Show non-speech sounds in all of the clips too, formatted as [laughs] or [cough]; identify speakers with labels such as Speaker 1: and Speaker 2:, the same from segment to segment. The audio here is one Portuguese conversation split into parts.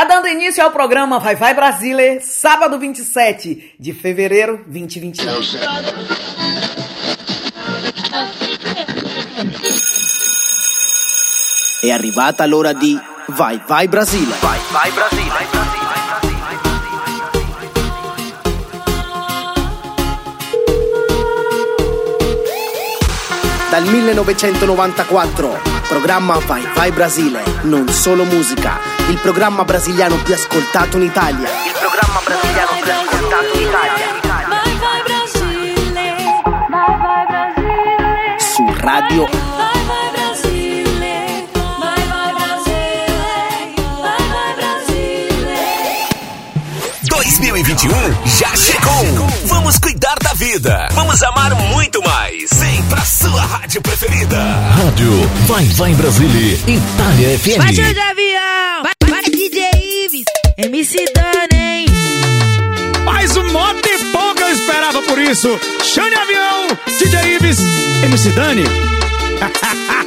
Speaker 1: Tá dando início ao programa Vai Vai Brasília, sábado 27 de fevereiro 2021.
Speaker 2: È arrivata l'ora di Vai Vai Brasile. Vai Vai Brasile. Dal 1994, programma Vai Vai Brasile, non solo musica, il programma brasiliano più ascoltato in Italia. Il programma brasiliano più ascoltato
Speaker 3: 2021 já chegou. Vamos cuidar da vida. Vamos amar muito mais. Vem pra sua rádio preferida.
Speaker 4: Rádio Vai Vai Brasília, Itália FM.
Speaker 5: Vai show de avião, vai, vai DJ Ives, MC Dani.
Speaker 6: Mais um bom que eu esperava por isso. Chame avião, DJ Ives, MC Dani. [laughs]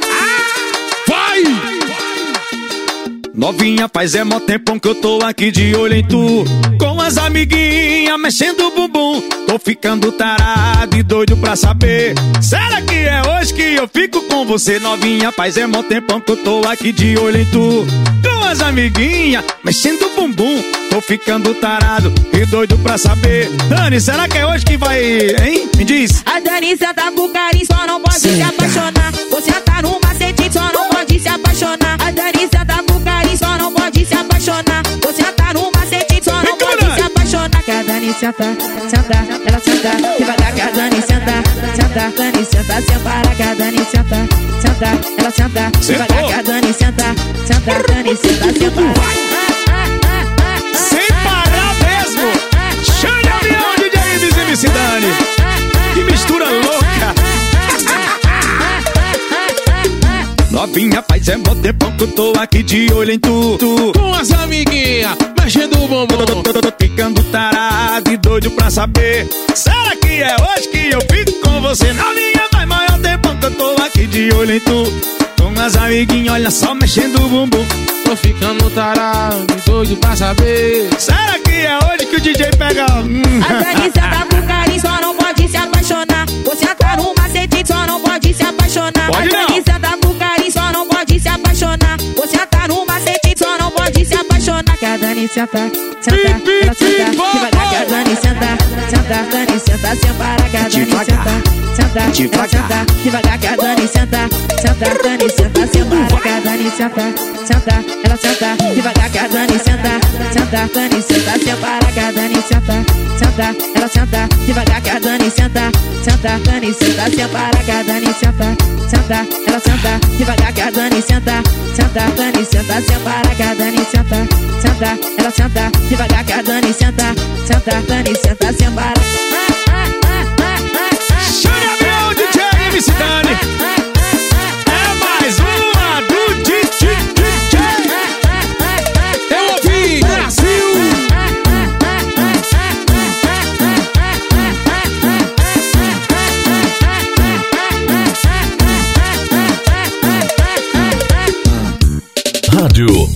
Speaker 6: Novinha, faz é mó tempão que eu tô aqui de olho em tu. Com as amiguinhas mexendo o bumbum. Tô ficando tarado e doido pra saber. Será que é hoje que eu fico com você? Novinha, faz é mó tempão que eu tô aqui de olho em tu. Com as amiguinhas mexendo o bumbum. Tô ficando tarado e doido pra saber. Dani, será que é hoje que vai, hein? Me diz.
Speaker 5: A Dani senta com carinho, só não pode se apaixonar. Você tá no macete, só não pode se apaixonar. A Dani senta, senta, ela senta Devagar que a Dani senta, senta Dani senta, sem parar que a Dani senta, senta, ela senta Devagar que a Dani senta, senta Dani senta, parar
Speaker 6: Sem parar mesmo! Chame avião, DJ Ives e MC Dani! Que mistura louca! Novinha, faz é mó tempão que eu tô aqui de olho em tu, tu. Com as amiguinhas, mexendo o bumbum tô, tô, tô, tô ficando tarado e doido pra saber Será que é hoje que eu fico com você? Novinha, faz maior tempão que eu tô aqui de olho em tu Com as amiguinhas, olha só, mexendo o bumbum Tô ficando tarado e doido pra saber Será que é hoje que o DJ pega... Hum.
Speaker 5: A senta com carinho, só não pode se apaixonar. Você tá no macete, só não pode se apaixonar.
Speaker 6: Pode não.
Speaker 5: senta com carinho, só não pode se apaixonar. Você tá no macete, só não pode se apaixonar. Que a Dani senta, senta, ela senta. Devagar que a Dani senta, senta Dani senta, sem parar que a Dani senta. Senta, ela senta Devagar. que a Dani senta, senta Dani senta, sem parar que a Dani senta. Senta, ela senta Devagar que a Dani senta, senta Dani senta, sem parar que a Dani senta Senta, ela senta Devagar que a Dani senta. Senta, Dani senta, sem parar que a Dani senta. Senta, ela senta Devagar que a Dani senta. Senta, Dani senta, sem parar que a Dani senta. Senta, ela senta Devagar que a Dani senta. Senta, Dani senta, sem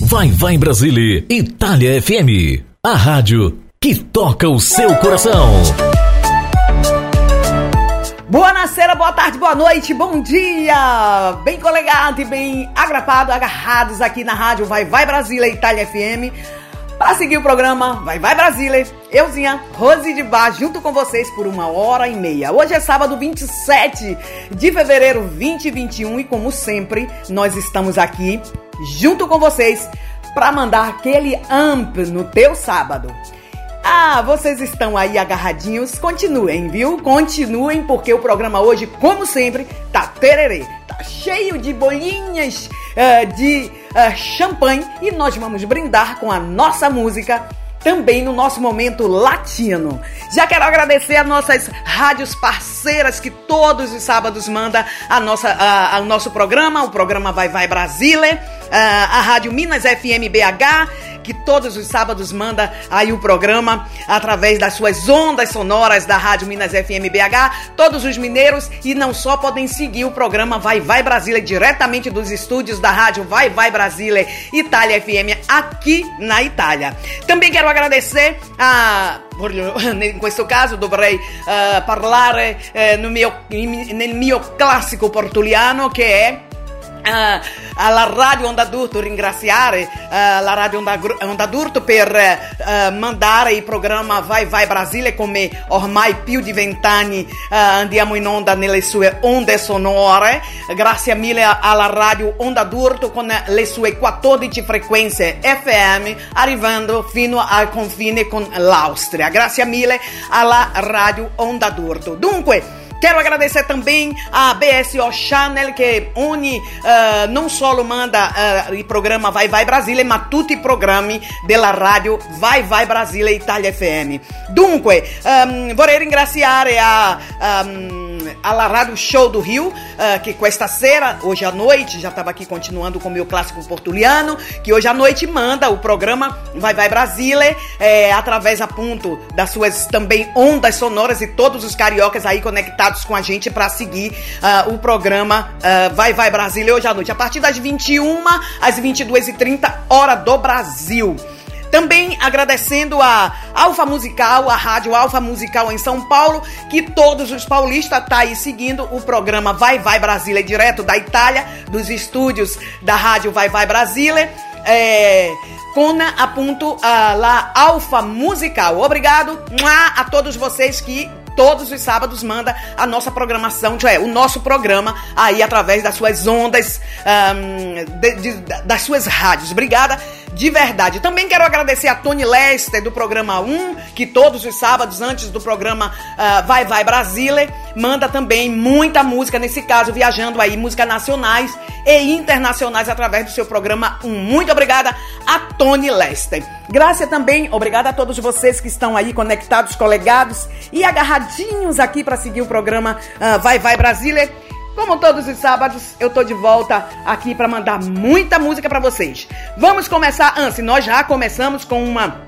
Speaker 4: Vai Vai Brasília, Itália FM. A rádio que toca o seu coração.
Speaker 1: Boa noite, boa tarde, boa noite, bom dia! Bem colegado e bem agrapado, agarrados aqui na rádio Vai Vai Brasília, Itália FM. Para seguir o programa Vai Vai Brasília, euzinha, Rose de Bar, junto com vocês por uma hora e meia. Hoje é sábado 27 de fevereiro 2021 e como sempre, nós estamos aqui junto com vocês para mandar aquele amp no teu sábado. Ah, vocês estão aí agarradinhos? Continuem, viu? Continuem, porque o programa hoje, como sempre, tá tererê. Tá cheio de bolinhas eh, de eh, champanhe e nós vamos brindar com a nossa música também no nosso momento latino. Já quero agradecer a nossas rádios parceiras que todos os sábados manda a nossa, a, a- nosso programa, o programa Vai Vai Brasília, a, a Rádio Minas FM BH, que todos os sábados manda aí o programa através das suas ondas sonoras da Rádio Minas FM BH. Todos os mineiros e não só podem seguir o programa Vai Vai Brasília diretamente dos estúdios da Rádio Vai Vai Brasília Itália FM aqui na Itália. Também quero agradecer a in [laughs] questo caso dovrei uh, parlare uh, nel, mio, nel mio classico portuliano che è Uh, alla Radio Onda d'Urto, ringraziare uh, la Radio Onda, Onda d'Urto per uh, mandare il programma Vai Vai Brasile come ormai più di vent'anni andiamo in onda nelle sue onde sonore. Grazie mille alla Radio Onda d'Urto con le sue 14 frequenze FM arrivando fino al confine con l'Austria. Grazie mille alla Radio Onda d'Urto. Dunque, Quero agradecer também a BSO Channel, que une uh, não só manda uh, o programa Vai Vai Brasília, ma tutti programmi della radio Vai Vai Brasília Italia FM. Dunque, um, vorrei ringraziare a, um, alla Radio Show do Rio, uh, que questa sera, hoje à noite, já estava aqui continuando com o meu clássico portuliano, que hoje à noite manda o programa Vai Vai Brasília, é, através a ponto das suas também ondas sonoras e todos os cariocas aí conectados com a gente para seguir uh, o programa uh, Vai Vai Brasília hoje à noite, a partir das 21 às 22h30, hora do Brasil. Também agradecendo a Alfa Musical, a Rádio Alfa Musical em São Paulo, que todos os paulistas tá aí seguindo o programa Vai Vai Brasília, direto da Itália, dos estúdios da Rádio Vai Vai Brasília. É, com a ponto uh, lá Alfa Musical. Obrigado a todos vocês que todos os sábados manda a nossa programação, é, o nosso programa aí através das suas ondas, um, de, de, das suas rádios. Obrigada de verdade. Também quero agradecer a Tony Lester do programa 1, que todos os sábados, antes do programa uh, Vai Vai Brasília, manda também muita música, nesse caso, viajando aí, música nacionais e internacionais através do seu programa 1. Muito obrigada a Tony Lester. Graça também, obrigada a todos vocês que estão aí conectados, colegados e agarradinhos aqui para seguir o programa uh, Vai Vai Brasília. Como todos os sábados, eu tô de volta aqui para mandar muita música para vocês. Vamos começar, antes, nós já começamos com uma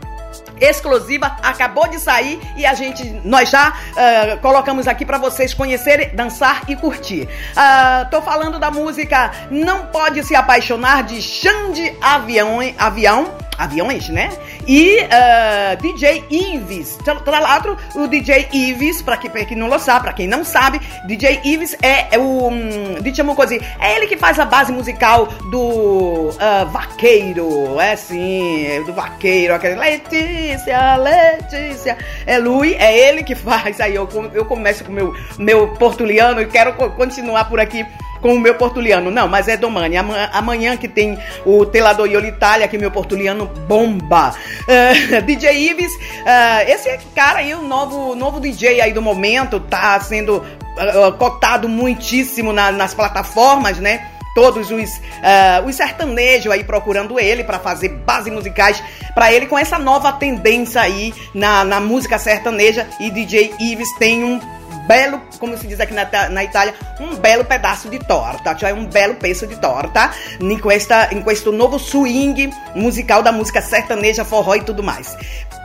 Speaker 1: exclusiva, acabou de sair e a gente, nós já uh, colocamos aqui para vocês conhecerem, dançar e curtir. Uh, tô falando da música Não Pode Se Apaixonar de Xande Avião, Avião aviões, né? E uh, ah, DJ Ives. Tralatro, o DJ Ives, pra, que, pra quem não sabe, pra quem não sabe, DJ Ives é, é o. Um, assim, é ele que faz a base musical do uh, Vaqueiro. É sim, é do Vaqueiro. Aquele, Letícia, Letícia. É Lui, é ele que faz. Aí eu, eu começo com meu, meu portuliano e quero continuar por aqui com o meu portuliano. Não, mas é Domani. Amanhã que tem o Telador Iolitalia, que meu portuliano bomba. [laughs] Uh, eh, DJ Ives, uh, esse cara aí, o novo, novo DJ aí do momento, tá sendo uh, cotado muitíssimo na, nas plataformas, né? todos os, uh, os sertanejos aí procurando ele para fazer bases musicais para ele com essa nova tendência aí na, na música sertaneja e DJ Ives tem um belo, como se diz aqui na, na Itália, um belo pedaço de torta, cioè um belo peso de torta, em questa, em questo novo swing musical da música sertaneja, forró e tudo mais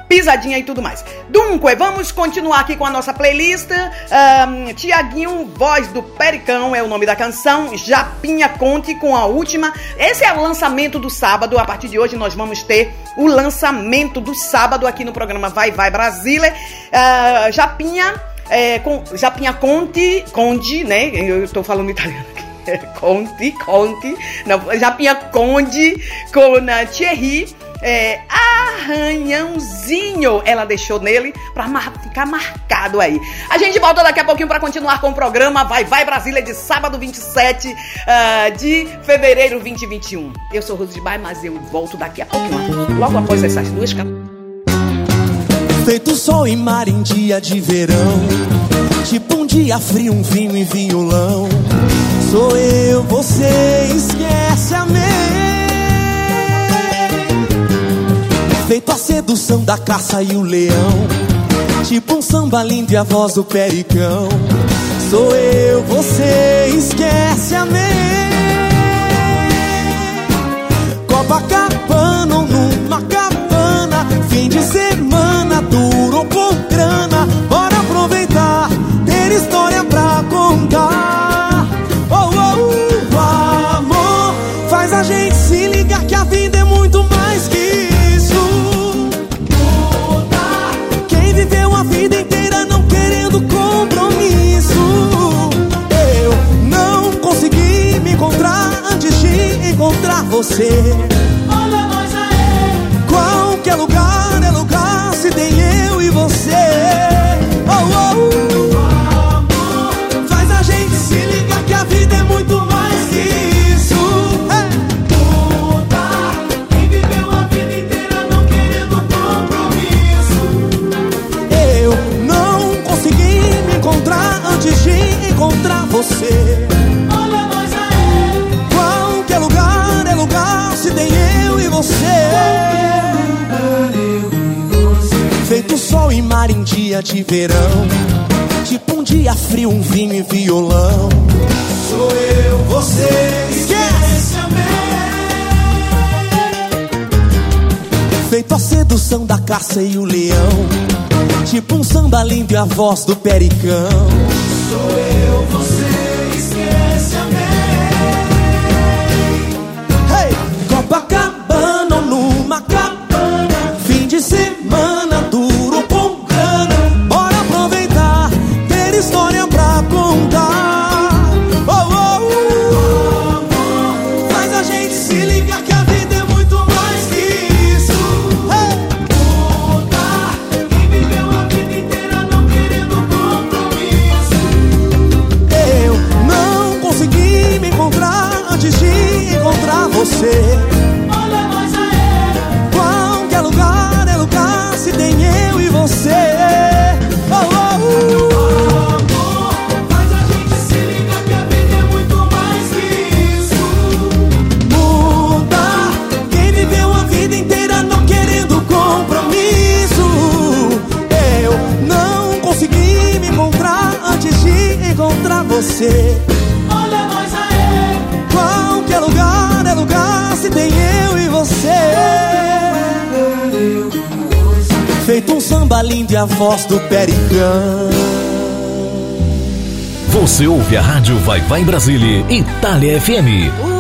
Speaker 1: pisadinha e tudo mais. Dunque, vamos continuar aqui com a nossa playlist. Um, Tiaguinho, Voz do Pericão é o nome da canção. Japinha Conte com a última. Esse é o lançamento do sábado. A partir de hoje nós vamos ter o lançamento do sábado aqui no programa Vai Vai Brasília. Uh, Japinha é, com Japinha Conte, Conde, né? Eu estou falando italiano aqui. [laughs] Conte, Conte, não, Japinha Conde com a Thierry. É, arranhãozinho ela deixou nele pra mar ficar marcado aí. A gente volta daqui a pouquinho para continuar com o programa Vai Vai Brasília de sábado 27 uh, ah, de fevereiro 2021. Eu sou Rose de Baia, mas eu volto daqui a pouquinho, logo após essas duas canções.
Speaker 7: Feito sol e mar em dia de verão. Tipo um dia frio, um vinho e violão. Sou eu, você, esquece a Feito a sedução da caça e o leão. Tipo um samba lindo e a voz do pericão Sou eu, você, esquece a Copacabana numa você. sol e mar em dia de verão. Tipo um dia frio, um vinho e violão. Sou eu, você, esquece amei. Feito a sedução da caça e o leão. Tipo um samba lindo e a voz do pericão. Sou eu, você, esquece amei. Hey! Copacabana ou numa cabana. Fim de semana samba lindo e a voz do pericão.
Speaker 8: Você ouve a rádio Vai Vai em Brasília, Itália FM.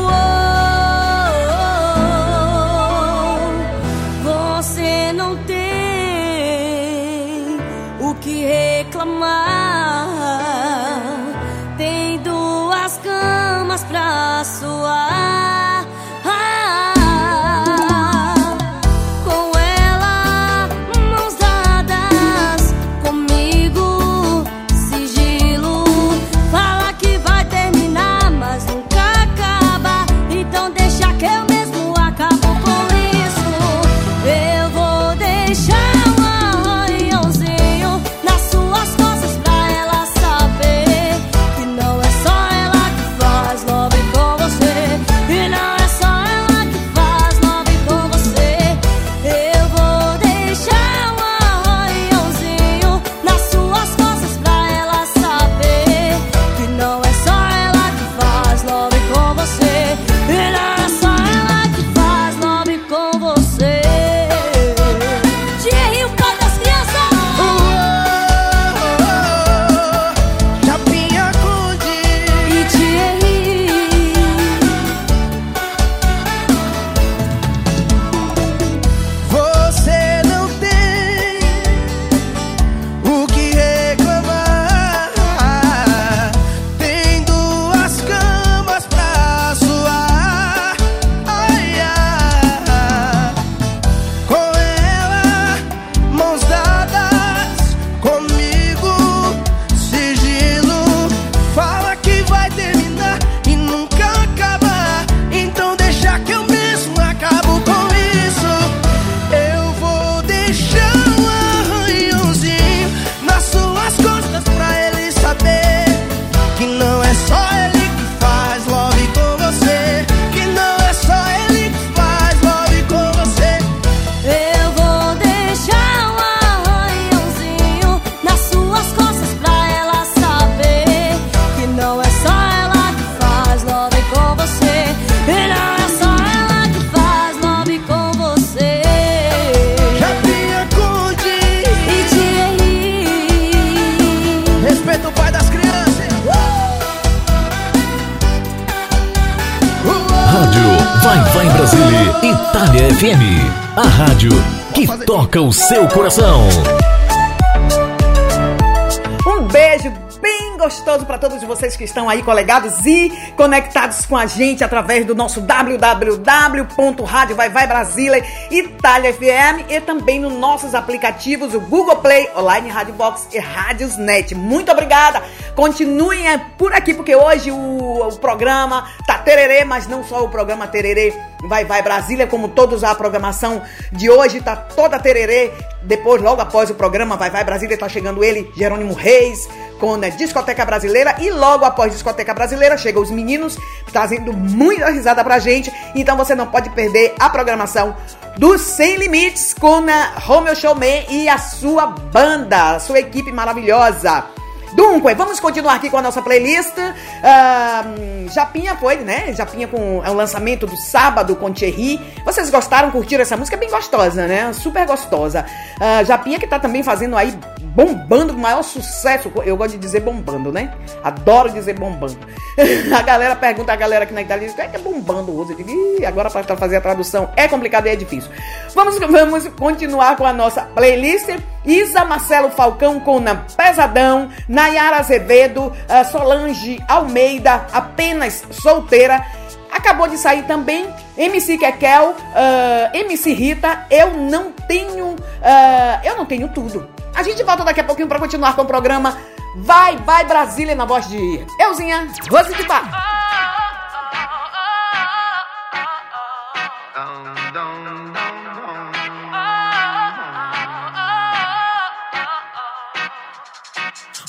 Speaker 1: estão aí colegados e conectados com a gente através do nosso www.radiovaivaibrasile Itália FM e também nos nossos aplicativos, o Google Play, Online Radio Box e Rádios Net. Muito obrigada! Continuem é, por aqui, porque hoje o, o programa tá tererê, mas não só o programa tererê Vai Vai Brasília, como todos a programação de hoje tá toda tererê. Depois, logo após o programa Vai Vai Brasília, tá chegando ele, Jerônimo Reis, com a Discoteca Brasileira. E logo após Discoteca Brasileira, chegam os meninos, trazendo muita risada pra gente. Então você não pode perder a programação do Sem Limites com né, a Romeo Showman e a sua banda, a sua equipe maravilhosa. Dunque, vamos continuar aqui com a nossa playlist. Uh, Japinha foi, né? Japinha com é o lançamento do sábado com Thierry. Vocês gostaram, curtiram essa música? É bem gostosa, né? Super gostosa. Uh, Japinha que tá também fazendo aí, bombando, o maior sucesso. Eu gosto de dizer bombando, né? Adoro dizer bombando. [laughs] a galera pergunta, a galera aqui na Itália, o que é, é bombando hoje? Eu digo, Ih, agora para fazer a tradução é complicado e é difícil. Vamos, vamos continuar com a nossa playlist. Isa Marcelo Falcão com Pesadão, Nayara Azevedo, uh, Solange Almeida, apenas solteira. Acabou de sair também MC Kekel, uh, MC Rita, Eu Não Tenho, uh, Eu Não Tenho Tudo. A gente volta daqui a pouquinho para continuar com o programa Vai, Vai Brasília na voz de Euzinha Rose de Bar.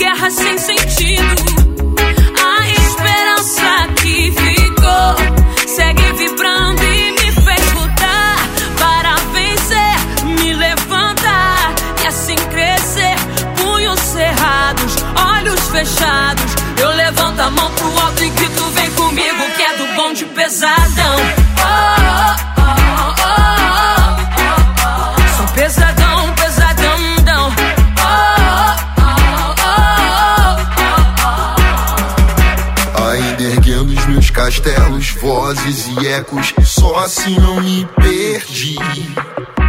Speaker 9: guerra sem sentido. A esperança que ficou segue vibrando e me fez lutar para vencer, me levantar e assim crescer. Punhos cerrados, olhos fechados. Eu levanto a mão pro alto e grito: vem comigo, que é do bom de pesadão. Oh, oh,
Speaker 10: castelos, vozes e ecos, só assim não me perdi.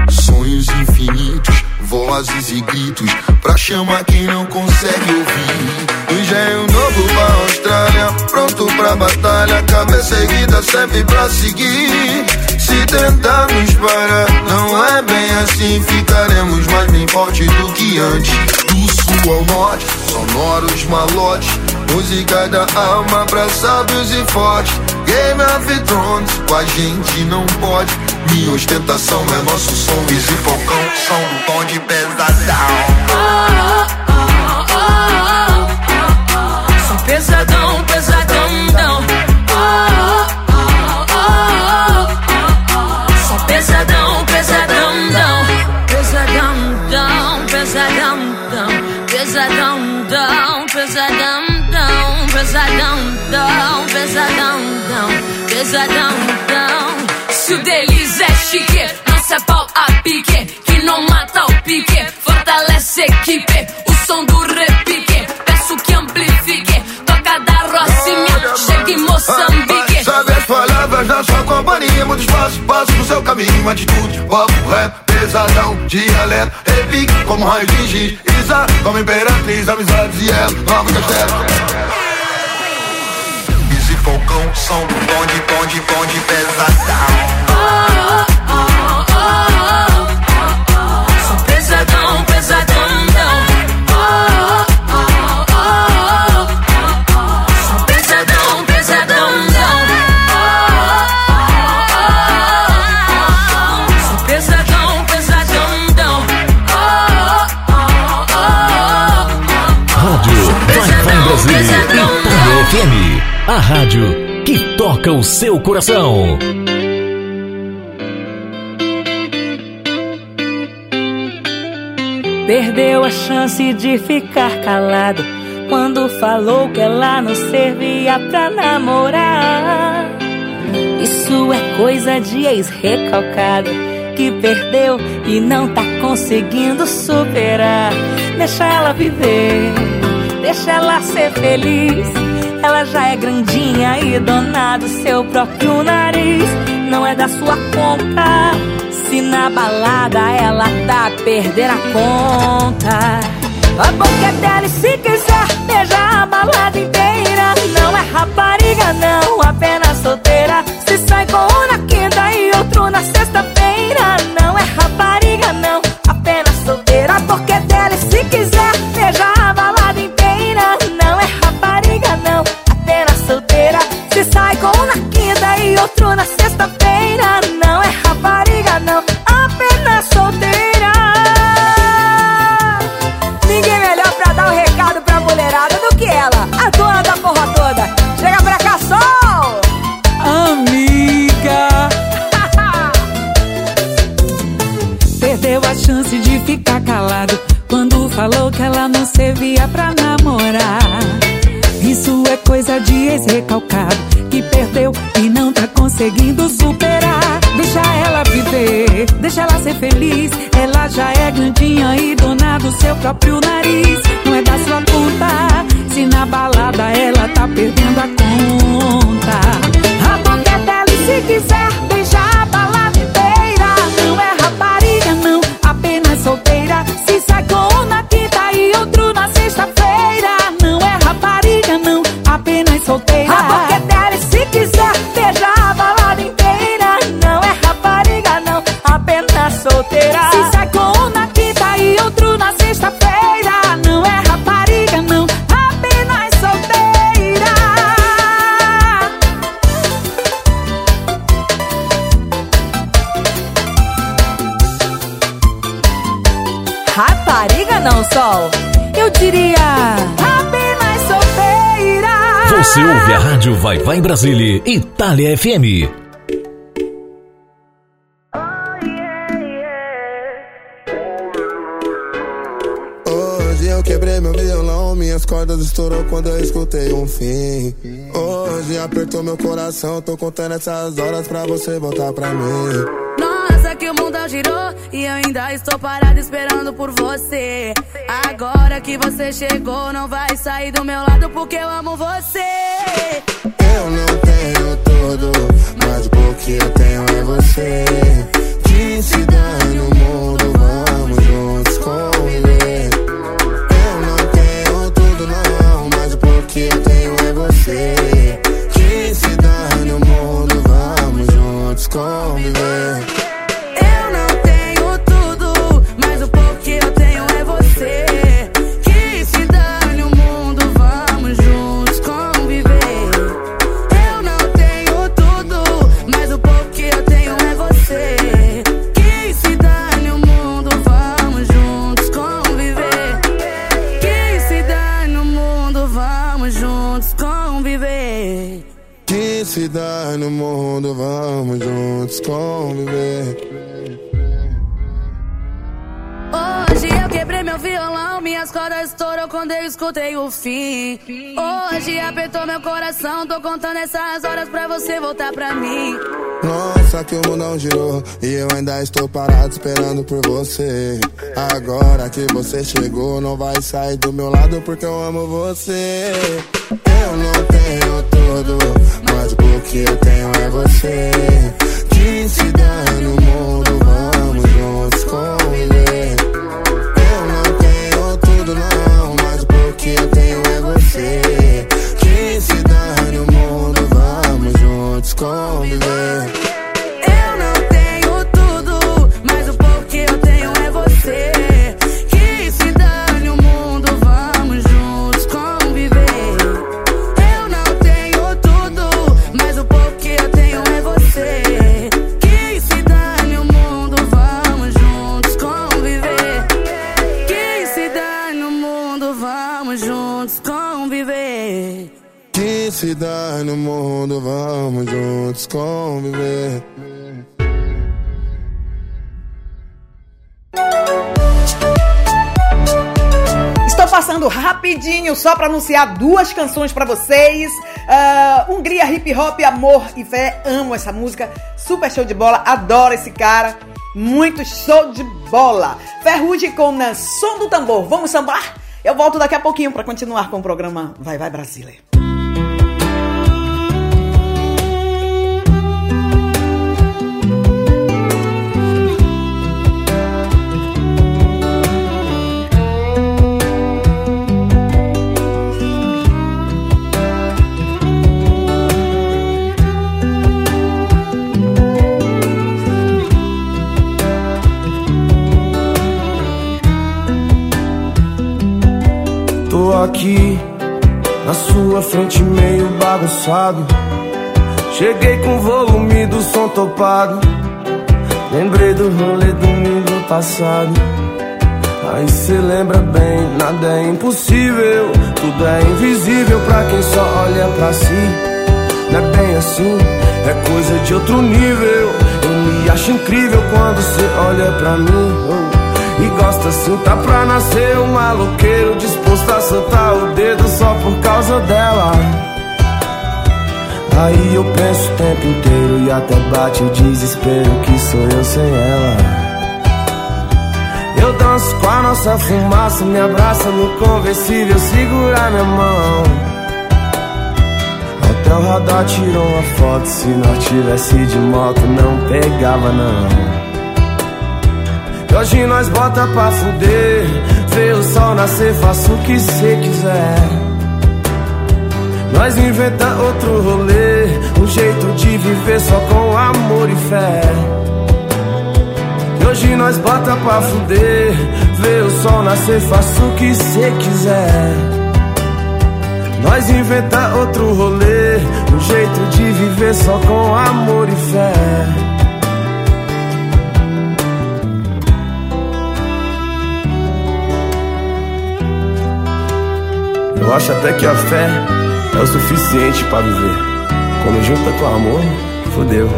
Speaker 10: Sonhos infinitos, vozes e gritos, pra chamar quem não consegue ouvir. Engenho novo pra Austrália, pronto pra batalha, cabeça erguida sempre pra seguir. Se tentarmos parar, não é bem assim, ficaremos mais bem forte do que antes. Do sul ao norte, sonoros malotes Música da alma pra sábios e fortes. Game of Thrones, com a gente não pode. Minha ostentação é nosso som. Easy Falcão, som do tom de pesadão.
Speaker 9: Sou dão. Se o deles é chique, nossa é pau a pique, que não mata o pique, fortalece a equipe, o som do repique, peço que amplifique, toca da Rocinha, chega em Moçambique.
Speaker 10: Sabe as palavras da sua companhia, muito espaço, passo no seu caminho, atitude, papo, rap, pesadão, dialeto, repique, como raio de giz, Isa, como imperatriz, amizades e ela, nova castelo. Falcão, som bonde, bonde, bonde pesadão. Oh, oh,
Speaker 4: A rádio que toca o seu coração.
Speaker 8: Perdeu a chance de ficar calado quando falou que ela não servia pra namorar. Isso é coisa de ex-recalcado que perdeu e não tá conseguindo superar. Deixa ela viver, deixa ela ser feliz ela já é grandinha e dona do seu próprio nariz. Não é da sua conta. Se na balada ela tá a perder a conta. A boca é dela e se quiser beija a balada inteira. Não é rapariga, não, apenas
Speaker 11: coisa de ex-recalcado que perdeu e não tá conseguindo superar. Deixa ela viver, deixa ela ser feliz. Ela já é grandinha e dona do seu próprio nariz. Não é da sua conta, se na balada ela tá perdendo a
Speaker 4: Vai Vai Brasília, Itália FM.
Speaker 12: Hoje eu quebrei meu violão, minhas cordas estourou quando eu escutei um fim. Hoje apertou meu coração, tô contando essas horas pra você voltar pra mim.
Speaker 13: Nossa, que o mundo girou e ainda estou parado esperando por você. Agora que você chegou, não vai sair do meu lado porque eu amo você.
Speaker 12: Eu não tenho tudo, mas o que eu tenho é você. Que se dane o mundo, vamos juntos conviver. Eu não tenho tudo, não, mas o que eu tenho é você. Que se dane o mundo, vamos juntos conviver.
Speaker 13: Hoje eu quebrei meu violão, minhas cordas estourou quando eu escutei o fim. Hoje apertou meu coração, tô contando essas horas pra você voltar pra mim.
Speaker 12: Nossa, que o mundão girou e eu ainda estou parado esperando por você. Agora que você chegou, não vai sair do meu lado porque eu amo você. Eu não tenho tudo, mas o que eu tenho é você. Que se dane o mundo,
Speaker 1: só para anunciar duas canções para vocês. Ah, Hungria Hip Hop, Amor e Fé. Amo essa música. Super show de bola. Adoro esse cara. Muito show de bola. Ferrugem com Som do Tambor. Vamos sambar? Eu volto daqui a pouquinho para continuar com o programa Vai Vai Brasília.
Speaker 14: Aqui na sua frente meio bagunçado. Cheguei com volume do som topado. Lembrei do rolê domingo passado. Aí cê lembra bem, nada é impossível, tudo é invisível pra quem só olha pra si. Não é bem assim, é coisa de outro nível. Eu me acho incrível quando cê olha pra mim. oh. Gosta tá pra nascer um maloqueiro disposto a soltar o dedo só por causa dela. Aí eu penso o tempo inteiro e até bate o desespero que sou eu sem ela. Eu danço com a nossa fumaça, me abraça no conversível, segura minha mão. Até o radar tirou uma foto, se nós tivesse de moto não pegava não. Hoje nós bota pra fuder, vê o sol nascer, faça o que cê quiser. Nós inventa outro rolê, um jeito de viver só com amor e fé. E hoje nós bota pra fuder, vê o sol nascer, faça o que cê quiser. Nós inventa outro rolê, um jeito de viver só com amor e fé. Eu acho até que a fé é o suficiente pra viver. Quando junta com amor, fodeu.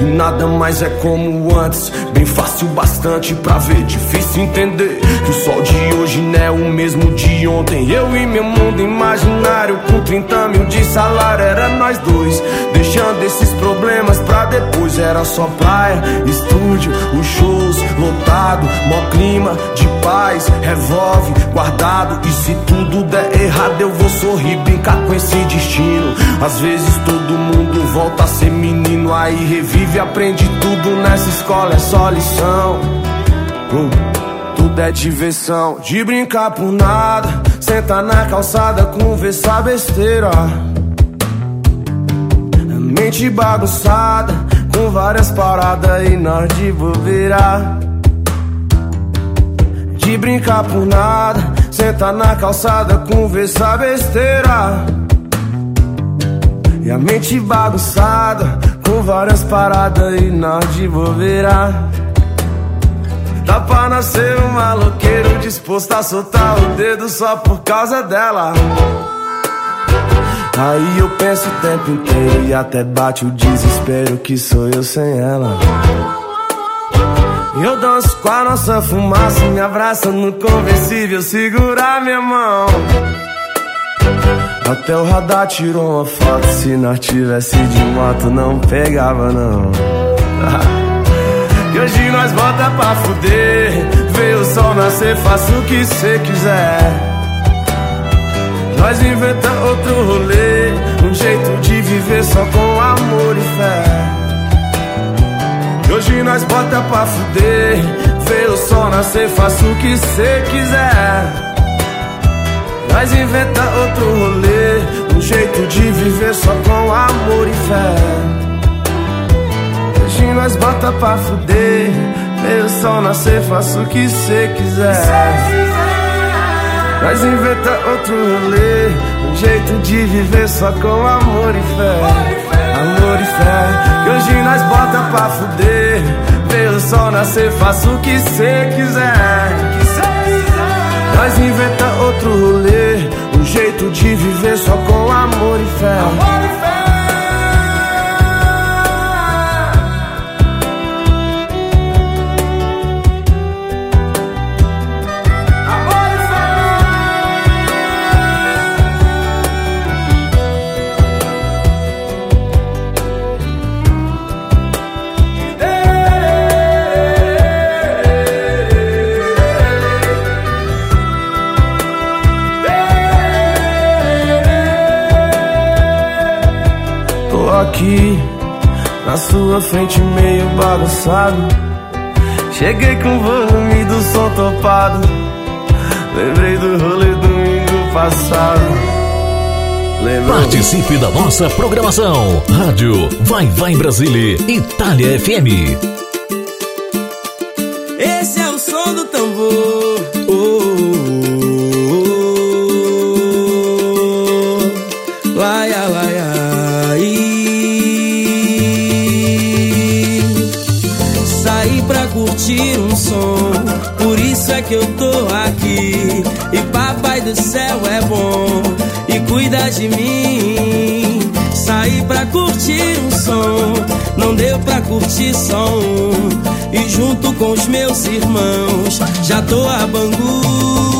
Speaker 14: E [laughs] nada mais é como antes, bem fácil bastante pra ver. Difícil entender que o sol de hoje não é o mesmo de ontem. Eu e meu mundo imaginário, com 30 mil de salário, era nós dois. Deixando esses problemas pra depois. Era só praia, estúdio, os shows lotado, mó clima de paz, revolve guardado. E se tudo der errado, eu vou sorrir, brincar com esse destino. Às vezes todo mundo volta a ser menino, aí revive, aprende tudo nessa escola, é só lição. Uh, tudo é diversão, de brincar por nada. Senta na calçada, conversar besteira. Mente bagunçada, com várias paradas e nós de bobeira. De brincar por nada, senta na calçada, conversar besteira. E a mente bagunçada, com várias paradas e nós de bobeira. Dá pra nascer um maloqueiro disposto a soltar o dedo só por causa dela. Aí eu penso o tempo inteiro e até bate o desespero que sou eu sem ela. Eu danço com a nossa fumaça, me abraça no conversível, segura minha mão. Até o radar tirou uma foto, se nós tivesse de moto não pegava não. [laughs] E hoje nós bota pra fuder, vê o sol nascer, faça o que cê quiser. Nós inventa outro rolê, um jeito de viver só com amor e fé. Hoje nós bota pra fuder, vê o sol nascer, faça o que cê quiser. Nós inventa outro rolê, um jeito de viver só com amor e fé. Hoje nós bota pra fuder, vê o sol nascer, faça o que cê quiser. Nós inventa outro rolê, um jeito de viver só com amor e fé. Amor e fé, que hoje nós bota pra fuder. Vê o sol nascer, faça o que cê quiser. Nós inventa outro rolê, um jeito de viver só com amor e fé. Sua frente meio bagunçado. Cheguei com o volume do som topado. Lembrei do rolê domingo passado. Lembrou?
Speaker 4: Participe da nossa programação. Rádio Vai Vai Brasília, Itália FM.
Speaker 15: De mim. Saí pra curtir um som, não deu pra curtir só um. E junto com os meus irmãos, já tô a Bangu.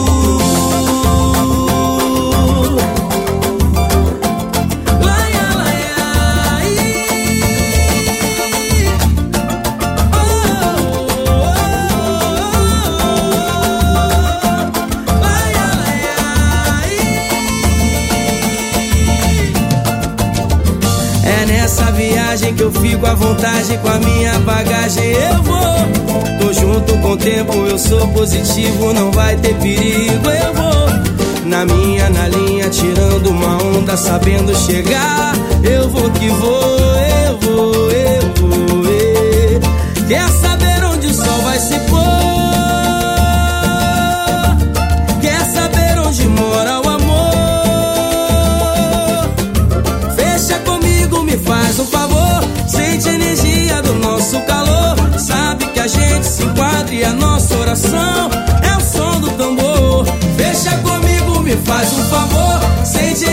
Speaker 15: Positivo, não vai ter perigo. Eu vou, na minha, na linha, tirando uma onda, sabendo chegar. Eu vou que vou, faz um favor. Sente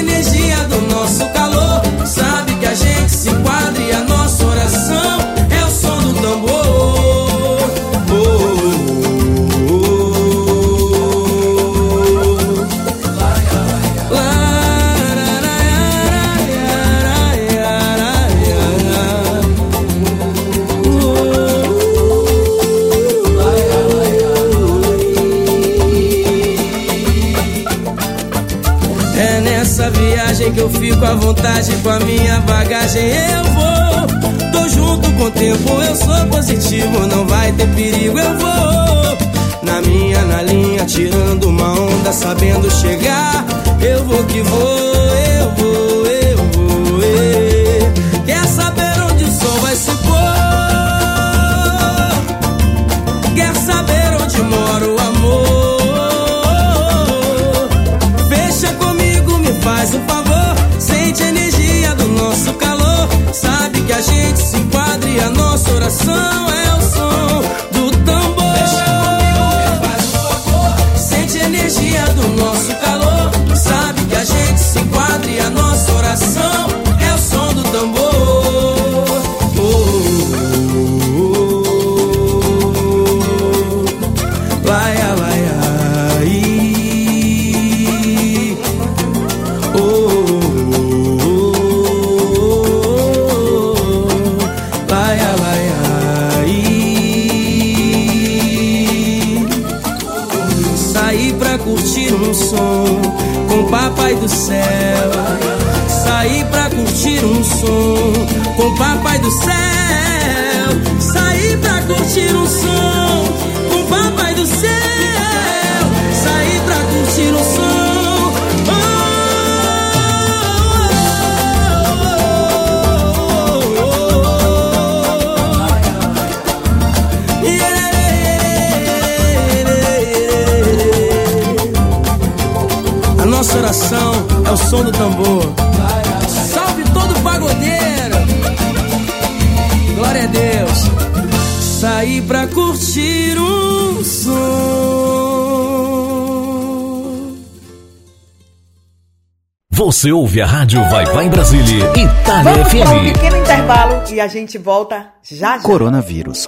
Speaker 4: Você ouve a rádio Vai Vai Brasília, Itália
Speaker 1: Vamos para um
Speaker 4: FM.
Speaker 1: pequeno intervalo e a gente volta já já.
Speaker 16: Coronavírus.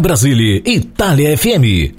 Speaker 4: Brasília, Itália FM.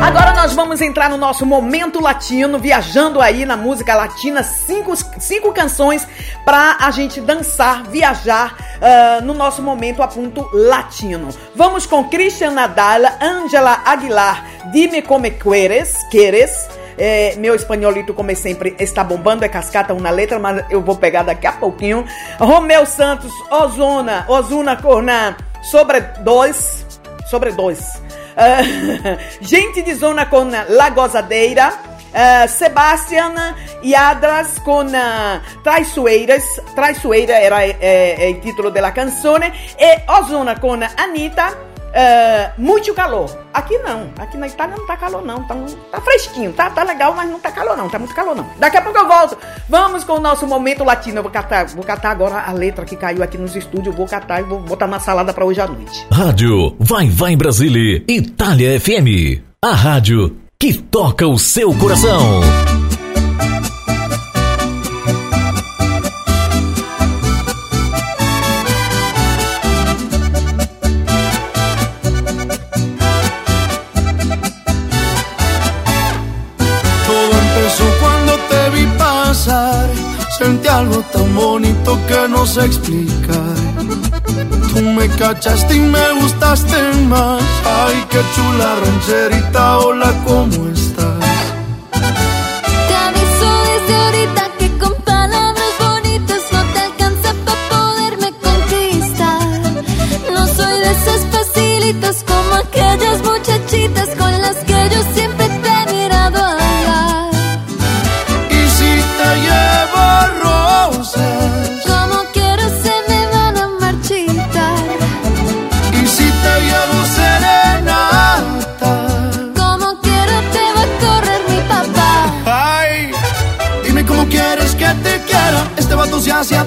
Speaker 1: Agora nós vamos entrar no nosso momento latino, viajando aí na música latina, cinco, cinco canções pra a gente dançar, viajar ah, no nosso momento a ponto latino. Vamos com Christian Nadal, Angela Aguilar, Dime Como Queres, Queres. É, meu espanholito, como sempre, está bombando, é cascata uma letra, mas eu vou pegar daqui a pouquinho. Romeu Santos, Ozuna, Ozuna Corna, sobre dois, sobre dois. Uh, [laughs] gente de zona com La Gozadeira, uh, Sebastian Yadras com uh, Traiçoeiras, Traiçoeira era é, é, o título da canzone, e Ozona com Anitta, Uh, muito calor. Aqui não. Aqui na Itália não tá calor, não. Tá, tá fresquinho. Tá, tá legal, mas não tá calor, não. Tá muito calor, não. Daqui a pouco eu volto. Vamos com o nosso momento latino. Eu vou catar, vou catar agora a letra que caiu aqui nos estúdios. Vou catar e vou botar na salada pra hoje à noite.
Speaker 17: Rádio Vai Vai Brasília, Itália FM. A rádio que toca o seu coração.
Speaker 18: Algo tan bonito que no sé explicar. Tú me cachaste y me gustaste más. Ay, qué chula rancherita, hola, ¿cómo estás?
Speaker 17: yacía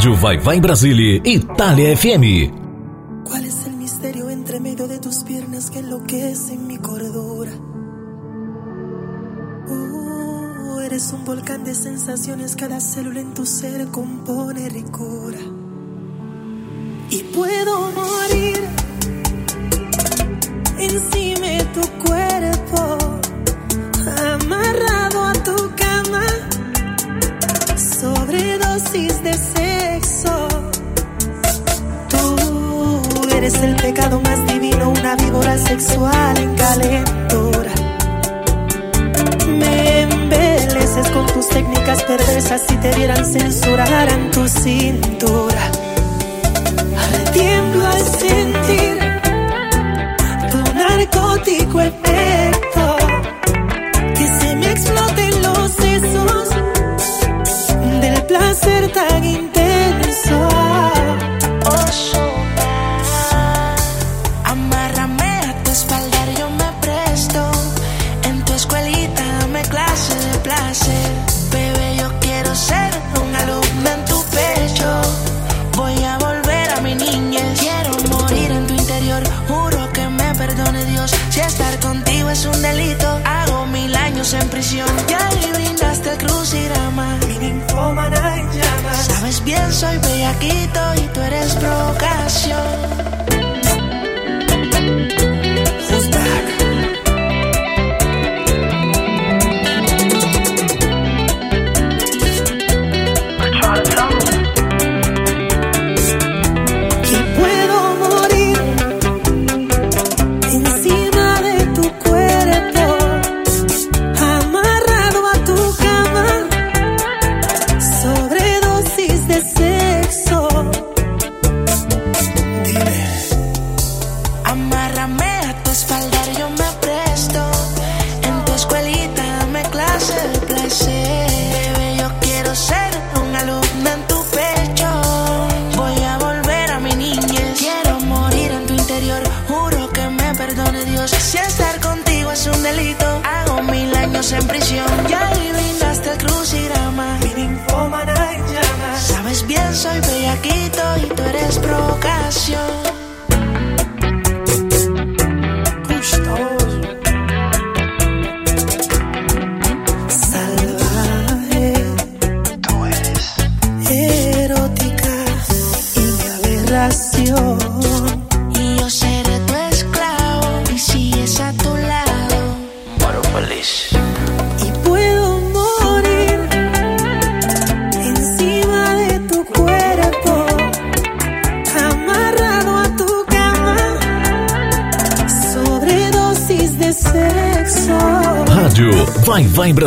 Speaker 17: rádio Vai Vai Brasília, Itália FM.
Speaker 19: ¿Cuál es el misterio entre medio de tus piernas que enloquece mi cordura? Uh, eres un volcán de sensaciones, cada célula en tu ser compone flaquito y tú eres
Speaker 20: broca.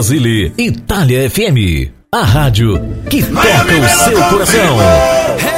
Speaker 20: Brasília, Itália FM. A rádio que toca o seu coração.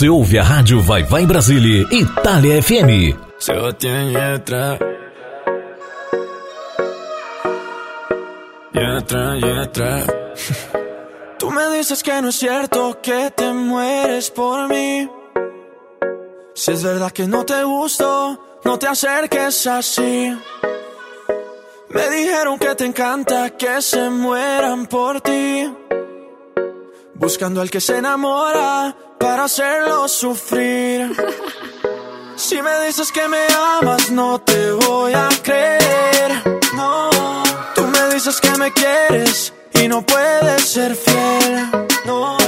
Speaker 20: Você ouve a rádio Vai Vai Brasília, Itália FM.
Speaker 21: Se eu tem entra. Entra, entra. [laughs]
Speaker 14: Tú me dices que no es cierto que te mueres por mí. Si es verdad que no te gusto, no te acerques así. Me dijeron que te encanta que se mueran por ti. Buscando al que se enamora para hacerlo sufrir. Si me dices que me amas, no te voy a creer. No, tú me dices que me quieres y no puedes ser fiel. No,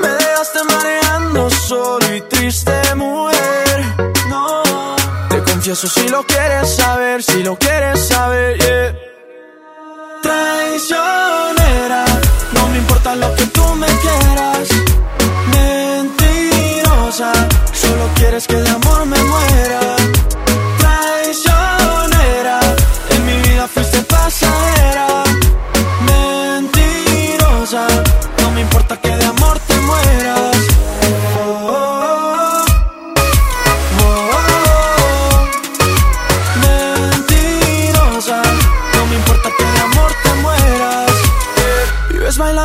Speaker 14: me dejaste mareando solo y triste, mujer. No, te confieso si lo quieres saber, si lo quieres saber. Yeah. Traicionera. No me importa lo que tú me quieras. Mentirosa, solo quieres que de amor me muera. Traicionera, en mi vida fuiste pasajera. Mentirosa, no me importa que de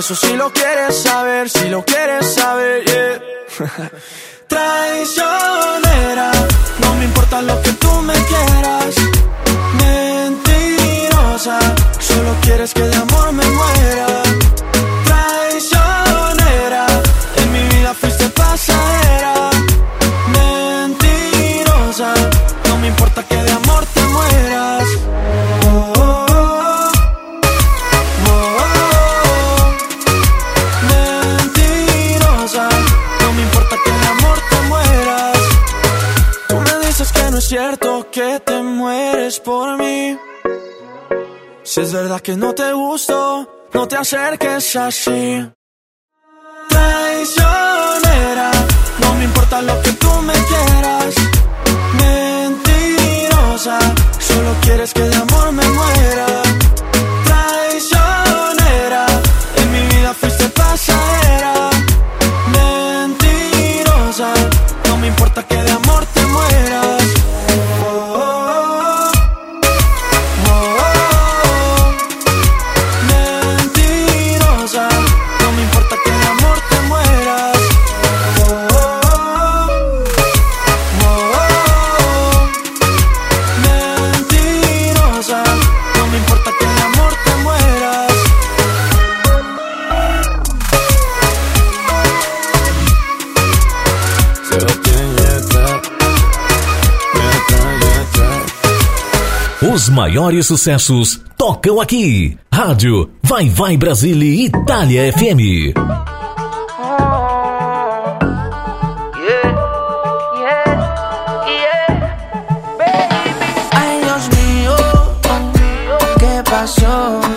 Speaker 14: confieso si lo quieres saber, si lo quieres saber, yeah. [laughs] Traicionera, no me importa lo que tú me quieras. Mentirosa, solo quieres que de amor me muera. Cierto que te mueres por mí. Si es verdad que no te gusto, no te acerques así. Traicionera,
Speaker 4: maiores sucessos tocam aqui. Rádio Vai Vai Brasília Itália FM.
Speaker 22: Ay.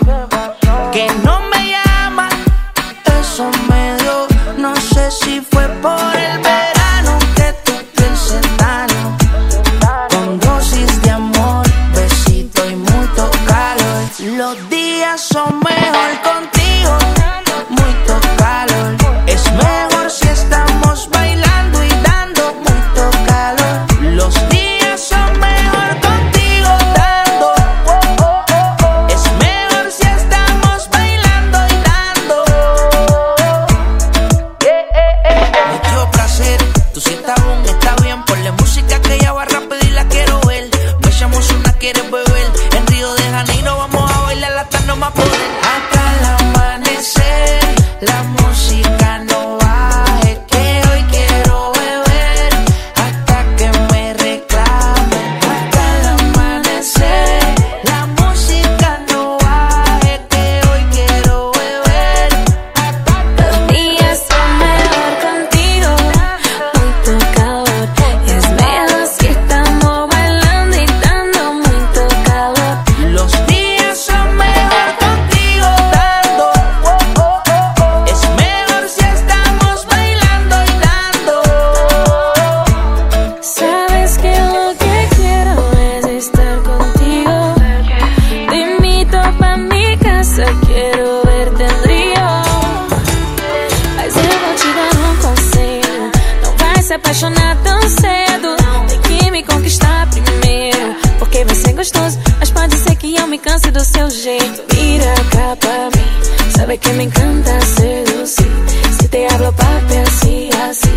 Speaker 9: Canse do seu jeito. Vira cá pra mim. Sabe que me encanta seducir. Si te hablo papi así, así.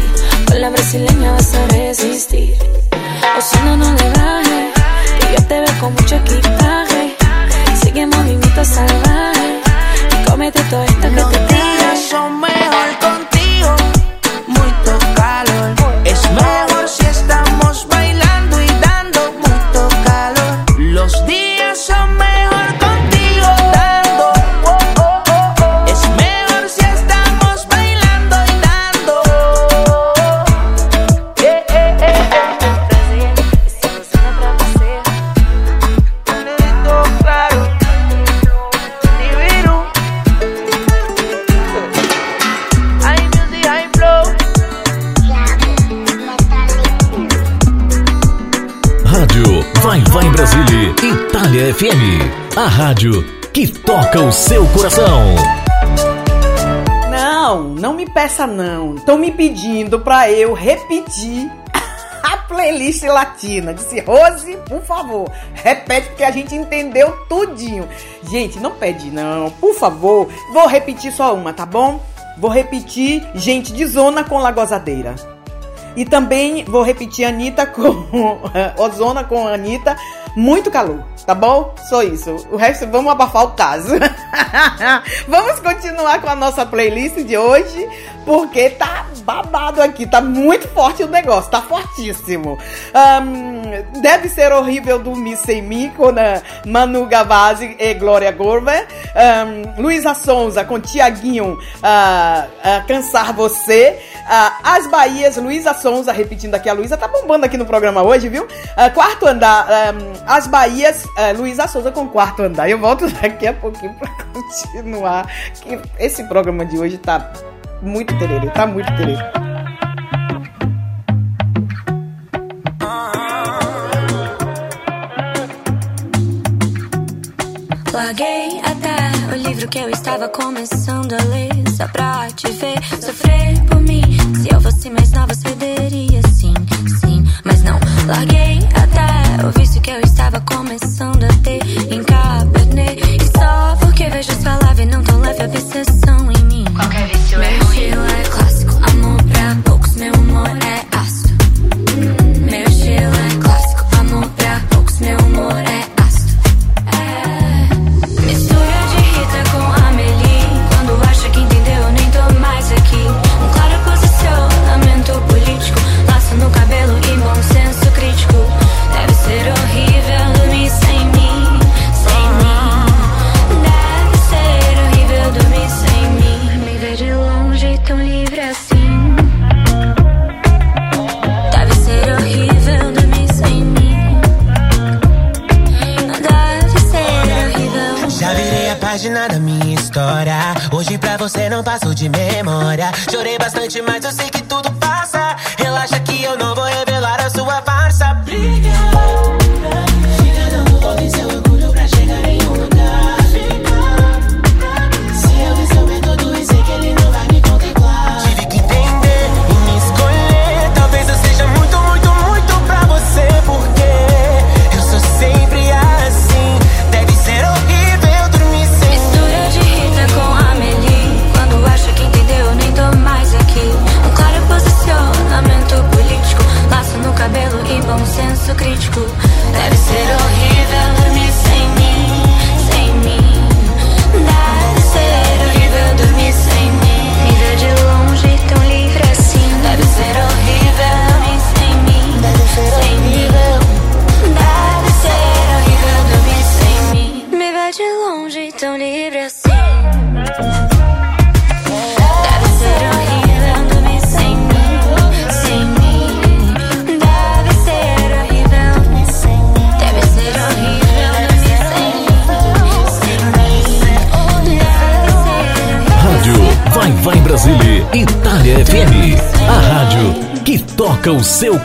Speaker 9: Con la brasileña vas a resistir. O si no, no le baje. Que yo te veo con mucho equipaje.
Speaker 23: Rádio que toca o seu coração.
Speaker 1: Não, não me peça não. Estão me pedindo pra eu repetir [laughs] a playlist latina. Disse, Rose, por favor, repete porque a gente entendeu tudinho. Gente, não pede não, por favor. Vou repetir só uma, tá bom? Vou repetir Gente de Zona com Lagosadeira. E também vou repetir Anitta com. [laughs] Ozona com Anitta. Muito calor, tá bom? Só isso. O resto, vamos abafar o caso. [laughs] vamos continuar com a nossa playlist de hoje, porque tá babado aqui, tá muito forte o negócio, tá fortíssimo. Ahn, deve ser horrível dormir sem mim com a Manu Gavazzi e Glória Gorver. Ahn, Luísa Sonza com Tiaguinho ah, ah, Cansar Você. Ah, As Bahias, Luísa Sonza, repetindo aqui, a Luísa tá bombando aqui no programa hoje, viu? Quarto andar, ahn, As Bahias, ah, Luísa Souza com quarto andar. Eu volto daqui a pouquinho pra continuar. Que esse programa de hoje tá muito tererê, tá muito tererê.
Speaker 9: Larguei até o livro que eu estava começando a ler Só pra te ver sofrer por mim Se eu fosse mais nova cederia sim, sim Mas não, larguei até o vício que eu estava começando a ter Em cabernet. E só porque vejo sua live não tão leve obsessão em mim. Qualquer
Speaker 4: não passou de memória. Chorei bastante, mas eu sei que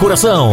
Speaker 23: coração.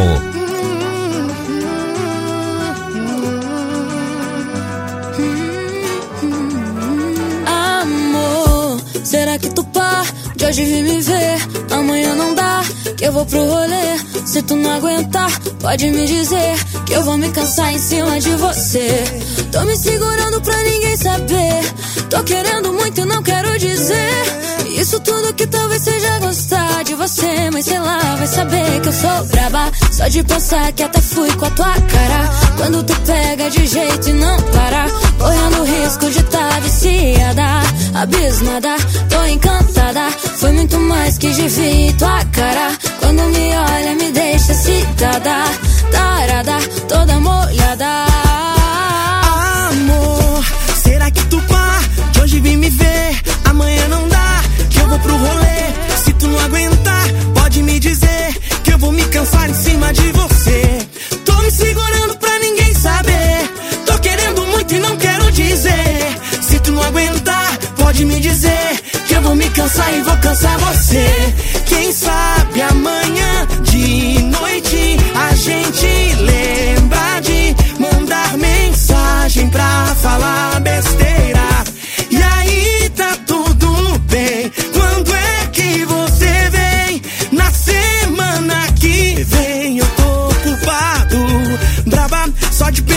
Speaker 8: Amor, será que tu pode hoje vir me ver? Amanhã não dá, que eu vou pro rolê. Se tu não aguentar, pode me dizer que eu vou me cansar em cima de você. Tô me segurando pra ninguém saber. Tô querendo muito e não quero dizer. Isso tudo que talvez seja gostar de você. Mas sei lá, vai saber que eu sou braba. Só de pensar que até fui com a tua cara. Quando tu pega de jeito e não para. Correndo risco de tá viciada. Abismada, tô encantada. Foi muito mais que de ver tua cara. Quando me olha, me deixa excitada. Tarada, toda molhada.
Speaker 22: Amor, será que tu pode hoje vir me ver? Amanhã não dá, vou pro rolê. Se tu não aguentar, pode me dizer que eu vou me cansar em cima de você. Tô me segurando pra ninguém saber. Tô querendo muito e não quero dizer. Se tu não aguentar, pode me dizer que eu vou me cansar e vou cansar você. Quem sabe amanhã de noite a gente lembra de
Speaker 7: mandar mensagem pra falar.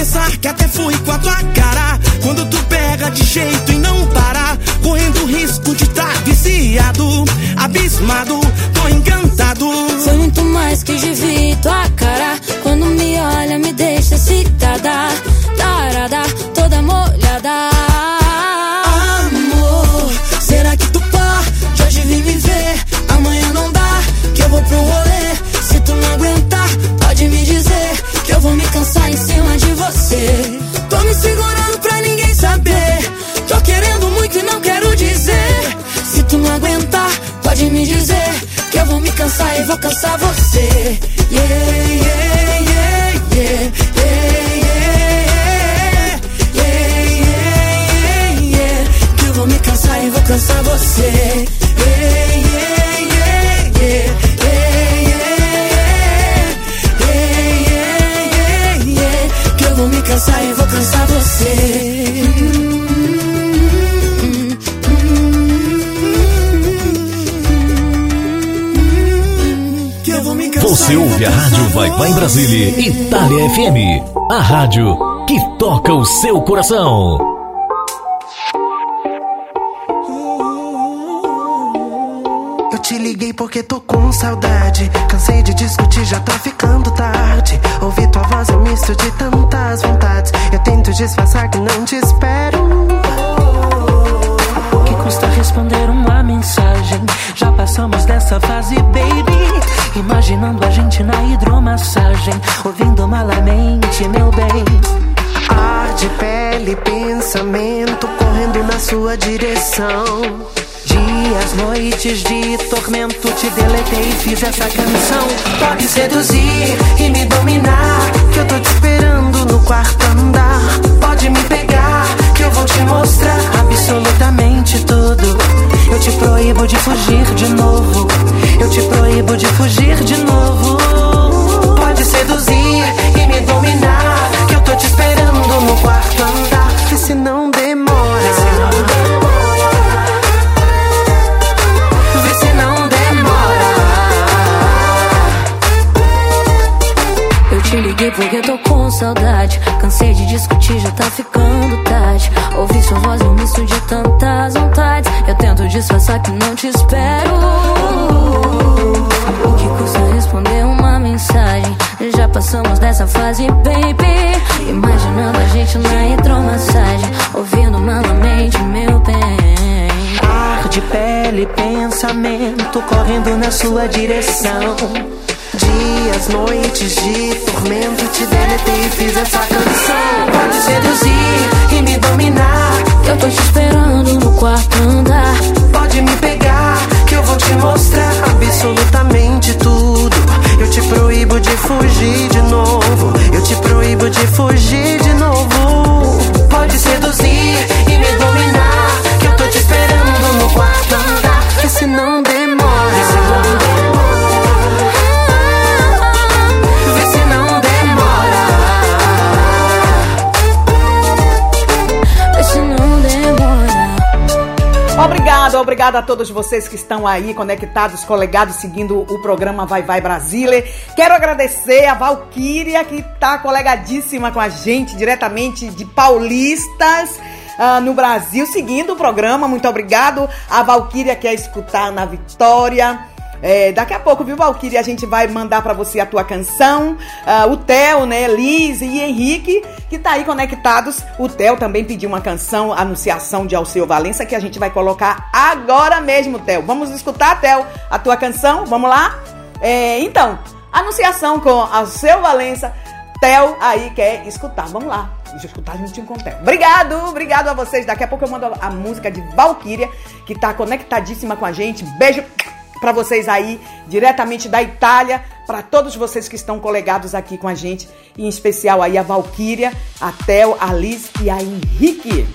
Speaker 7: Pensar que até fui com a tua cara. Quando tu pega de jeito e não para, correndo risco de estar viciado, abismado, tô encantado.
Speaker 17: Foi muito mais que devia tua cara.
Speaker 7: Tô me segurando pra ninguém saber. Tô querendo muito e não quero dizer. Se tu não aguentar, pode me dizer que eu vou me cansar e vou cansar você. Yeah, você. Eu Você
Speaker 4: ouve a Rádio Vai Vai Brasília, Itália FM. A rádio que toca o seu coração.
Speaker 22: Eu te liguei porque tô com saudade. Cansei de discutir, já tá ficando tarde. Ouvir tua voz é um misto de. Eu tento disfarçar que não te espero.
Speaker 24: O que custa responder uma mensagem? Já passamos dessa fase, baby. Imaginando a gente na hidromassagem, ouvindo malamente, meu bem.
Speaker 22: Ar de pele, pensamento correndo na sua direção.
Speaker 24: Dias, noites de tormento, te deletei e fiz essa canção.
Speaker 22: Pode seduzir e me dominar. Que eu tô te esperando no quarto andar. Pode me pegar, que eu vou te mostrar
Speaker 24: absolutamente tudo. Eu te proíbo de fugir de novo. Eu te proíbo de fugir de novo.
Speaker 22: Pode seduzir e me dominar. Que eu tô te esperando no quarto andar. Vê se não
Speaker 17: liguei porque tô com saudade. Cansei de discutir, já tá ficando tarde. Ouvi sua voz no misto de tantas vontades. Eu tento disfarçar que não te espero. O que custa responder uma mensagem? Já passamos dessa fase, baby. Imaginando a gente na hidromassagem. Ouvindo malamente, meu bem.
Speaker 24: Ar de pele, pensamento correndo na sua direção.
Speaker 22: Dias, noites de tormento Te deletei e fiz essa canção. Pode seduzir e me dominar.
Speaker 17: Eu tô te esperando no quarto andar.
Speaker 22: Pode me pegar que eu vou te mostrar absolutamente tudo. Eu te proíbo de fugir de novo. Eu te proíbo de fugir de novo. Pode seduzir e me dominar Que eu tô te esperando no quarto andar. Vê se não demora
Speaker 1: Obrigado a todos vocês que estão aí conectados, colegados, seguindo o programa Vai Vai Brasília. Quero agradecer a Valquíria, que está colegadíssima com a gente, diretamente de Paulistas. ah, no Brasil, seguindo o programa. Muito obrigado. A Valquíria quer escutar na Vitória. É, daqui a pouco, viu, Valkyrie? A gente vai mandar pra você a tua canção. Ah, o Theo, né? Liz e Henrique, que tá aí conectados. O Theo também pediu uma canção, Anunciação de Alceu Valença, que a gente vai colocar agora mesmo, Theo. Vamos escutar, Theo, a tua canção? Vamos lá? É, então, Anunciação com Alceu Valença. Theo aí quer escutar. Vamos lá. Deixa eu escutar juntinho com o Theo. Obrigado, obrigado a vocês. Daqui a pouco eu mando a música de Valkyria, que tá conectadíssima com a gente. Beijo para vocês aí, diretamente da Itália, para todos vocês que estão colegados aqui com a gente, em especial aí a Valquíria, a Theo, a Liz e a Henrique.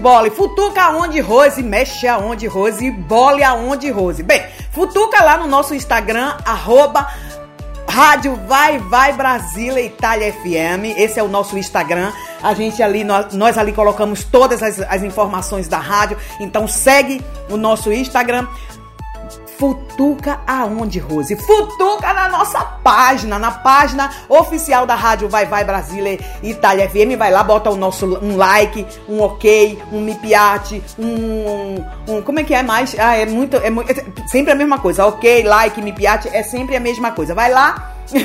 Speaker 1: Bola. Futuca aonde Rose, mexe aonde Rose, bola aonde Rose. Bem, futuca lá no nosso Instagram, arroba Rádio Vai Vai Brasília Itália FM. Esse é o nosso Instagram. A gente ali, nós, nós ali colocamos todas as, as informações da rádio. Então segue o nosso Instagram. Futuca aonde, Rose? Futuca na nossa página, na página oficial da Rádio Vai Vai Brasília Itália FM. Vai lá, bota o nosso um like, um ok, um me piate, um, um- Como é que é mais? Ah, é muito. É, é sempre a mesma coisa. Ok, like, me piate, é sempre a mesma coisa. Vai lá. [laughs]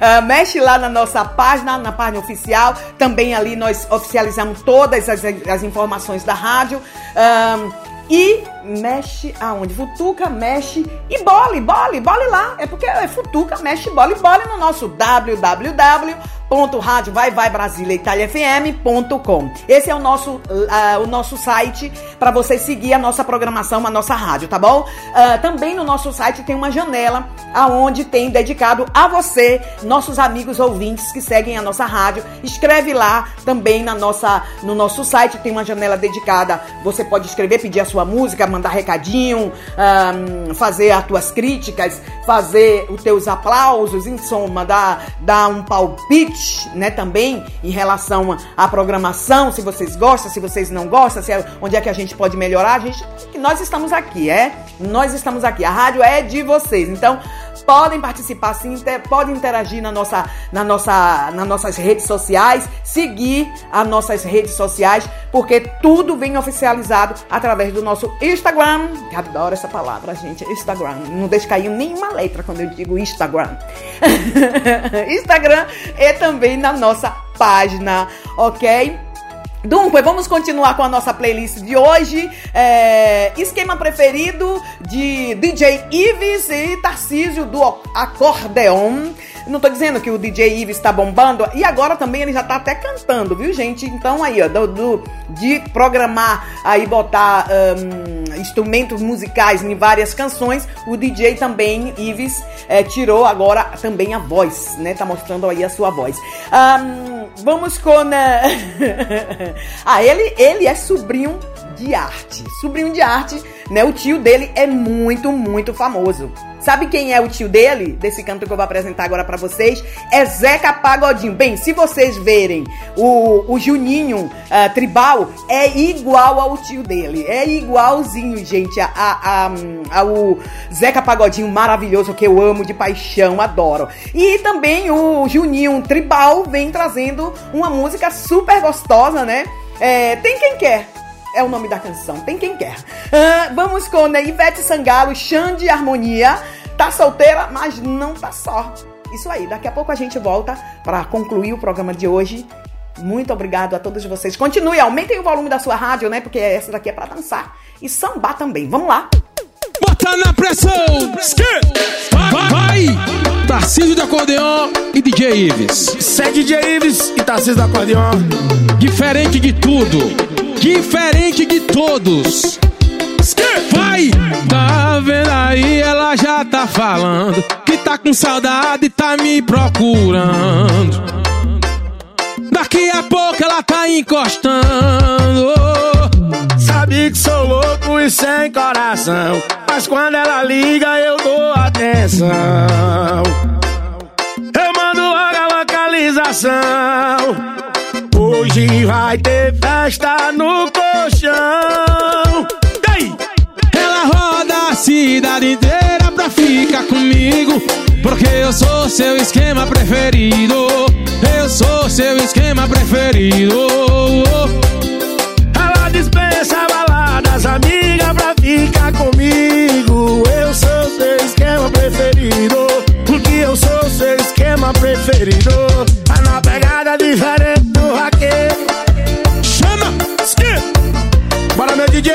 Speaker 1: Ah, mexe lá na nossa página, na página oficial. Também ali nós oficializamos todas as, as informações da rádio. Ahn, e mexe aonde? Futuca, mexe e bole, bole, bole lá. É porque é Futuca, mexe, bole, bole no nosso www.radiovaivaibrasiliaitaliafm.com Esse é o nosso, ah, o nosso site para você seguir a nossa programação, a nossa rádio, tá bom? Ah, também no nosso site tem uma janela aonde tem dedicado a você, nossos amigos ouvintes que seguem a nossa rádio. Escreve lá também na nossa, no nosso site tem uma janela dedicada. Você pode escrever, pedir a sua música, mandar recadinho, ahn, fazer as tuas críticas, fazer os teus aplausos, em soma, dar, dar um palpite, né, também em relação à programação, se vocês gostam, se vocês não gostam, se é, onde é que a gente pode melhorar, a gente, nós estamos aqui, é? Nós estamos aqui. A rádio é de vocês. Então, podem participar sim, podem interagir na nossa, na nossa, nas nossas redes sociais, seguir as nossas redes sociais, porque tudo vem oficializado através do nosso Instagram. Que Adoro essa palavra, gente. Instagram. Não deixa cair nenhuma letra quando eu digo Instagram. [laughs] Instagram é também na nossa página, ok? Dunque, vamos continuar com a nossa playlist de hoje. É, esquema preferido de DJ Ives e Tarcísio do Acordeon. Não tô dizendo que o DJ Ives tá bombando. E agora também ele já tá até cantando, viu, gente? Então aí, ó, do, do- de programar aí, botar hum, instrumentos musicais em várias canções, o DJ também, Ives, eh, tirou agora também a voz, né? Tá mostrando aí a sua voz. Ahn, vamos com. eh, [laughs] ah, ele, ele é sobrinho de arte. Sobrinho de arte, né? O tio dele é muito, muito famoso. Sabe quem é o tio dele? Desse canto que eu vou apresentar agora pra vocês? É Zeca Pagodinho. Bem, se vocês verem o, o Juninho ah, Tribal, é igual ao tio dele. É igualzinho, gente, a, a, a- ao Zeca Pagodinho maravilhoso que eu amo de paixão, adoro. E também o Juninho Tribal vem trazendo uma música super gostosa, né? É, tem quem quer. É o nome da canção, tem quem quer. Ah, vamos com né, Ivete Sangalo, Xande Harmonia. Tá solteira, mas não tá só. Isso aí, daqui a pouco a gente volta para concluir o programa de hoje. Muito obrigado a todos vocês. Continue, aumentem o volume da sua rádio, né? Porque essa daqui é para dançar e sambar também. Vamos lá.
Speaker 6: Bota na pressão! Vai, vai, vai! Tarcísio do acordeon e DJ Ives.
Speaker 14: Segue DJ Ives e Tarcísio do acordeon.
Speaker 6: Diferente de tudo. Diferente de todos. Vai! Tá vendo aí? Ela já tá falando que tá com saudade e tá me procurando. Daqui a pouco ela tá encostando.
Speaker 14: Sabe que sou louco e sem coração. Mas quando ela liga, eu dou atenção. Eu mando logo a localização. Hoje vai ter festa no colchão. Ei!
Speaker 6: Ela roda a cidade inteira pra ficar comigo. Porque eu sou seu esquema preferido. Eu sou seu esquema preferido.
Speaker 14: Ela dispensa baladas, amiga, pra ficar comigo. Eu sou seu esquema preferido. Porque eu sou seu esquema preferido. Tá na pegada diferente DJ.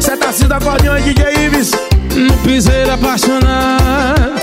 Speaker 14: Cê tá se acordeão DJ Ives.
Speaker 6: No piseiro apaixonado.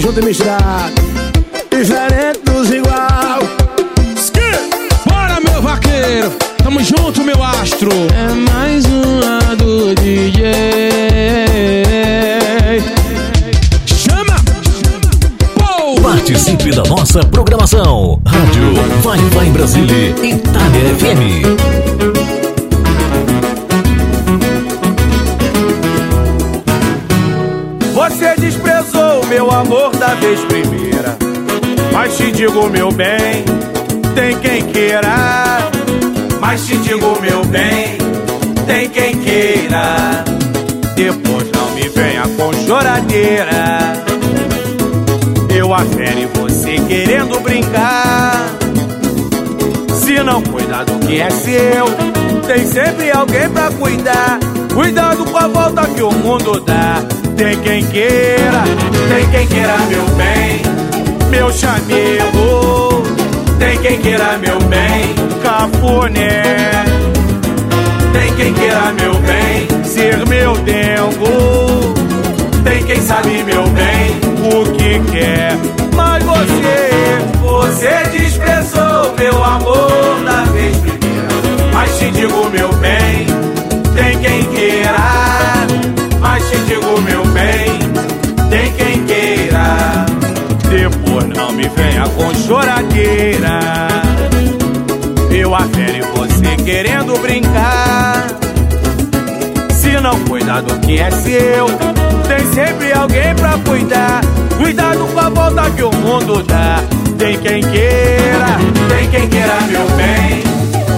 Speaker 14: Junto e misturado. Diferente dos igual.
Speaker 6: Bora, meu vaqueiro! Tamo junto, meu astro! É mais uma do DJ. Chama! Pou!
Speaker 4: Participe da nossa programação. Rádio Vai Vai Brasília,
Speaker 25: vez primeira. Mas te digo, meu bem, tem quem queira. Mas te digo, meu bem, tem quem queira. Depois não me venha com choradeira. Eu afere você querendo brincar. Se não cuidar do que é seu, tem sempre alguém pra cuidar. Cuidado com a volta que o mundo dá. Tem quem queira, tem quem queira meu bem, meu chamego. Tem quem queira meu bem, cafuné. Tem quem queira meu bem, ser meu dengo. sabe, meu bem, o que quer. Mas você, você desprezou meu amor da vez primeira. Mas te digo, meu não me venha com choradeira. Eu afere você querendo brincar. Se não cuidar do que é seu, tem sempre alguém pra cuidar. Cuidado com a volta que o mundo dá. Tem quem queira, tem quem queira meu bem,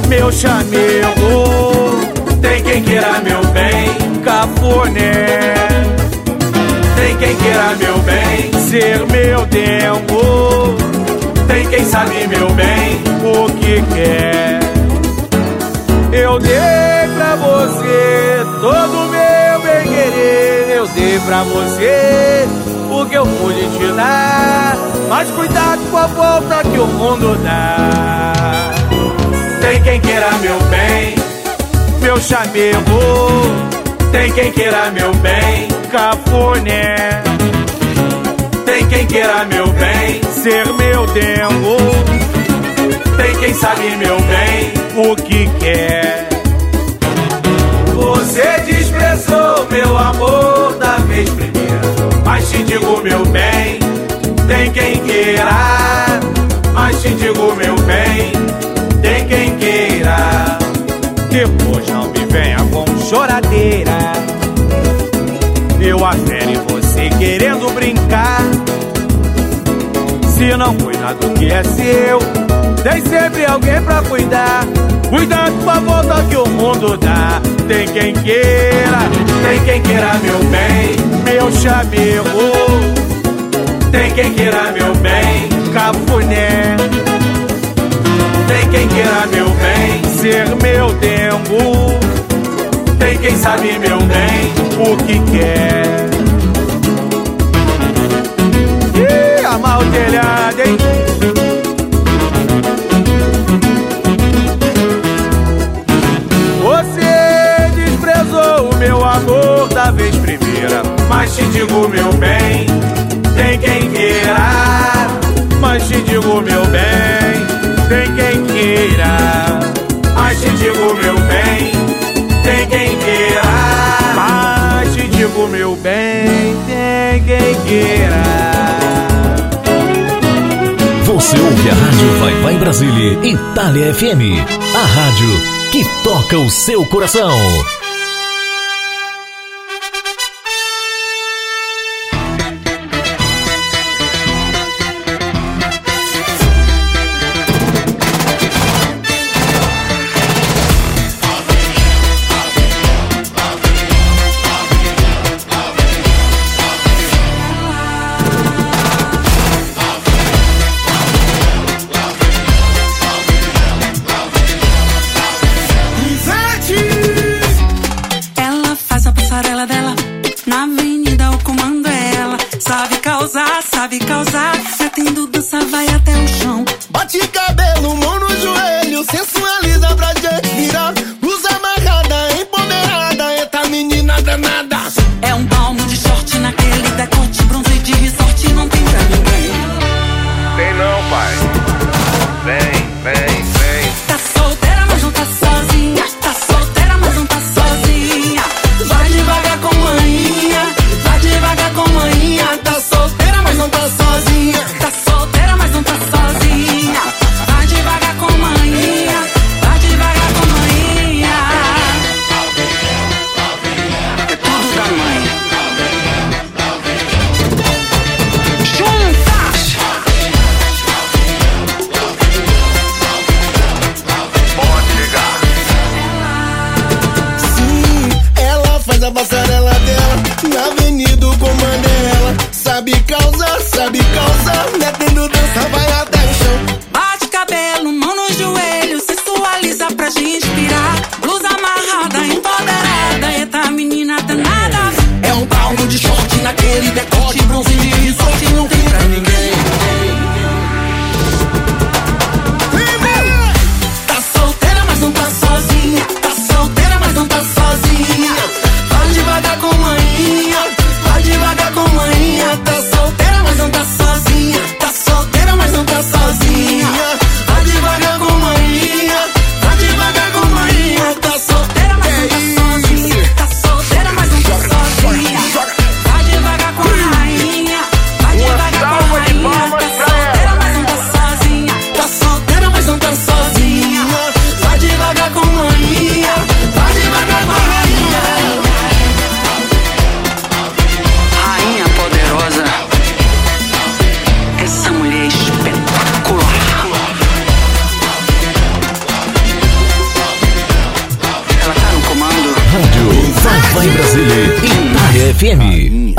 Speaker 25: meu chamego. Tem quem queira meu bem, cafuné. Quem queira meu bem, ser meu dengo. Tem quem sabe meu bem o que quer. Eu dei pra você todo o meu bem querer. Eu dei pra você o que eu pude te dar. Mas cuidado com a volta que o mundo dá. Tem quem queira meu bem, meu chamego. Tem quem queira meu bem, cafuné. Tem quem queira meu bem, ser meu dengo. Tem quem sabe meu bem o que quer. Você desprezou meu amor da vez primeira. Mas te digo, meu bem, tem quem queira. Mas te digo, meu bem, tem quem queira. Depois não me venha com choradeira. Eu afere você querendo brincar. Se não cuidar do que é seu, tem sempre alguém pra cuidar. Cuidado com a volta que o mundo dá. Tem quem queira, tem quem queira meu bem, meu chamego. Tem quem queira meu bem, cafuné. Tem quem queira meu bem, ser meu dengo. Tem quem sabe meu bem o que quer. Ih, amar o telhado, hein? Você desprezou o meu amor da vez primeira. Mas te digo, meu bem, Digo, meu bem, tem quem queira.
Speaker 26: Você ouve a Rádio Vai Vai Brasília, Itália FM. A rádio que toca o seu coração.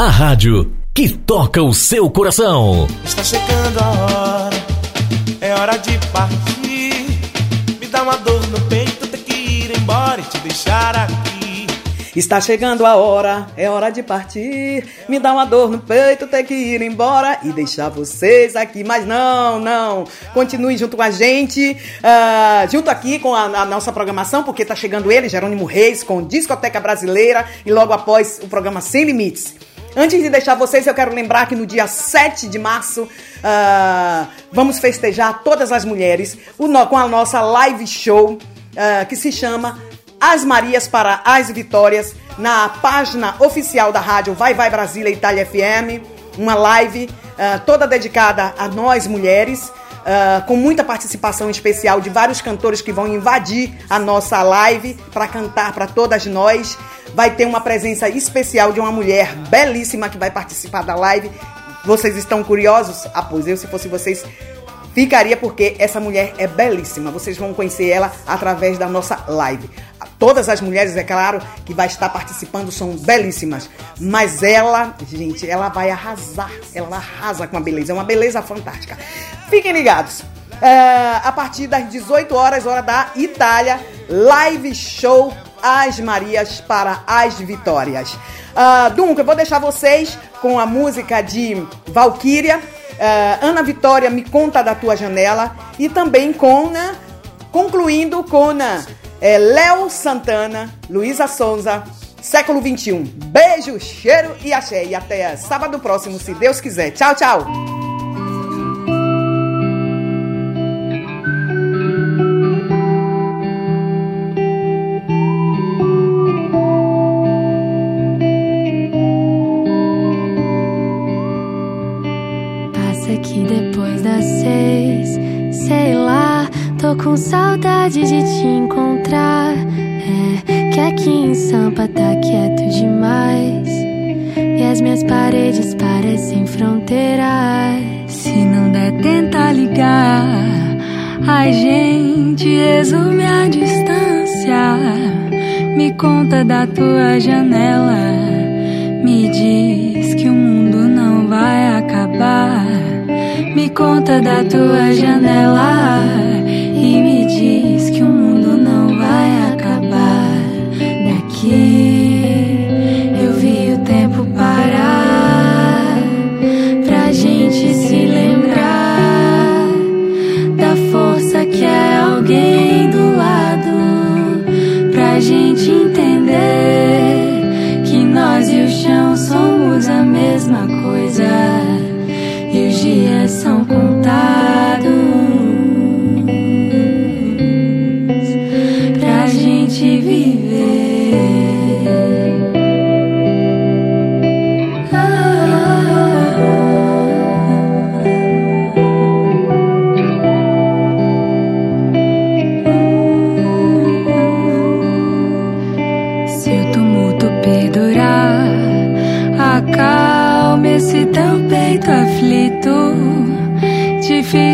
Speaker 27: A
Speaker 4: rádio que toca o seu coração.
Speaker 28: Está chegando a hora, é hora de partir. Me dá uma dor no peito, ter que ir embora e te deixar aqui.
Speaker 1: Está chegando a hora, é hora de partir. Me dá uma dor no peito, ter que ir embora e deixar vocês aqui. Mas não, não. Continue junto com a gente, ah, junto aqui com a, a nossa programação, porque está chegando ele, Jerônimo Reis, com Discoteca Brasileira e logo após o programa Sem Limites. Antes de deixar vocês, eu quero lembrar que no dia 7 de março ah, vamos festejar todas as mulheres com a nossa live show ah, que se chama As Marias para as Vitórias na página oficial da rádio Vai Vai Brasília Itália FM. Uma live ah, toda dedicada a nós mulheres. Ah, com muita participação especial de vários cantores que vão invadir a nossa live para cantar para todas nós. Vai ter uma presença especial de uma mulher belíssima que vai participar da live. Vocês estão curiosos? Ah, pois eu, se fosse vocês, ficaria porque essa mulher é belíssima. Vocês vão conhecer ela através da nossa live. Todas as mulheres, é claro, que vai estar participando são belíssimas. Mas ela, gente, ela vai arrasar. Ela arrasa com a beleza. É uma beleza fantástica. Fiquem ligados. É, a partir das 18 horas, hora da Itália, live show As Marias para as Vitórias. Ah, Dunca, eu vou deixar vocês com a música de Valkyria. Ah, Ana Vitória, me conta da tua janela. E também com, né, concluindo com né, é, Léo Santana, Luísa Souza, século 21. Beijo, cheiro e axé. E até sábado próximo, se Deus quiser. Tchau, tchau.
Speaker 17: Te encontrar. É que aqui em Sampa tá quieto demais. E as minhas paredes parecem fronteiras.
Speaker 29: Se não der, tenta ligar. A gente resume a distância. Me conta da tua janela. Me diz que o mundo não vai acabar. Me conta da tua janela. E me que o mundo não vai acabar. Daqui eu vi o tempo parar. Pra gente se lembrar da força que é alguém do lado. Pra gente entender que nós e o chão somos a mesma coisa.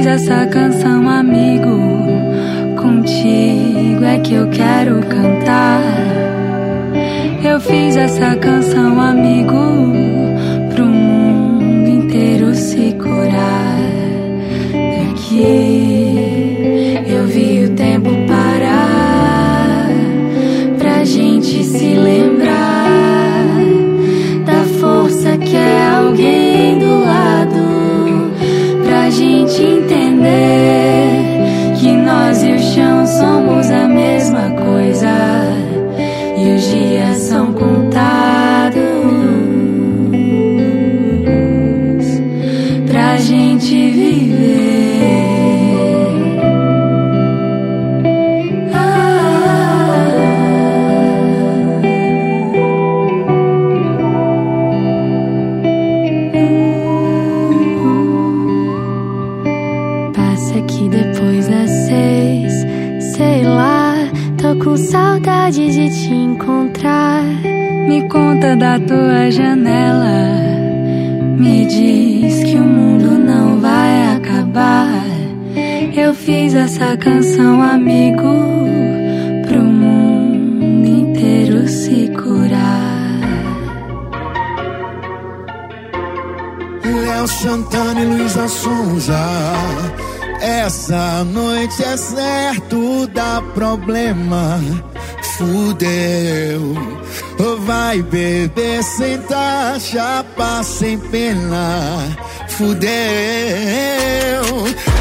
Speaker 29: Essa canção, amigo. Contigo é que eu quero cantar. Eu fiz essa canção, amigo, pra gente entender que nós e o chão somos a mesma coisa e os dias são contados saudade de te encontrar. Me conta da tua janela. Me diz que o mundo não vai acabar. Eu fiz essa canção, amigo, pro mundo inteiro se curar.
Speaker 30: Léo Santana e Luísa Sonza. Essa noite é certo, dá problema fudeu. Vai beber sem taxa, sem pena, fudeu.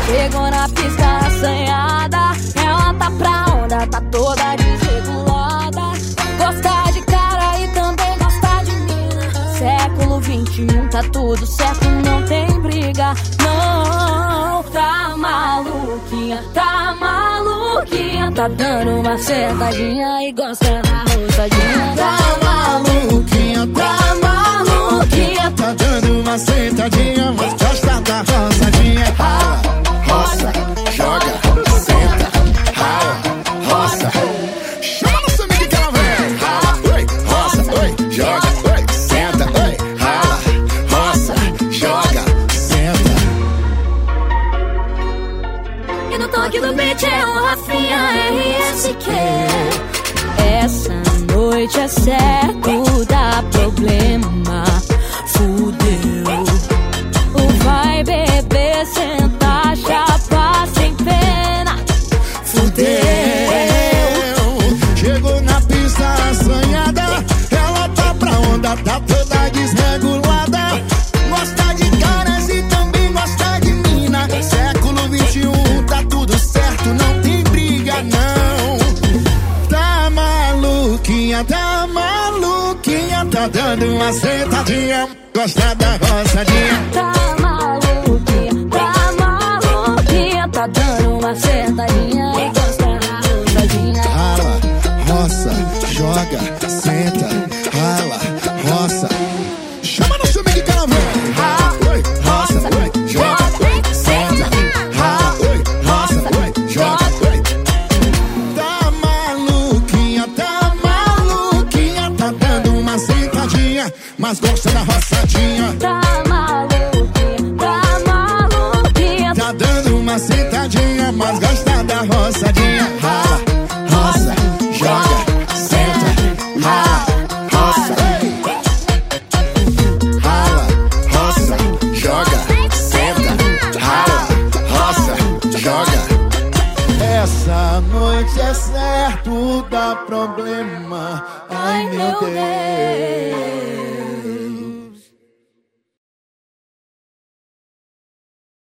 Speaker 13: Chegou na pista assanhada, é
Speaker 30: ela tá pra onda, tá toda desregulada. Gosta de cara e também gosta de mina. Século 21 tá tudo certo, não tem briga, não. Tá maluquinha, tá maluquinha
Speaker 13: maluquinha tá dando uma sentadinha e gosta da
Speaker 30: roçadinha.
Speaker 13: Tá maluquinha, tá maluquinha,
Speaker 30: tá dando uma sentadinha, mas gosta da roçadinha. Ah, roça. noite é. gostada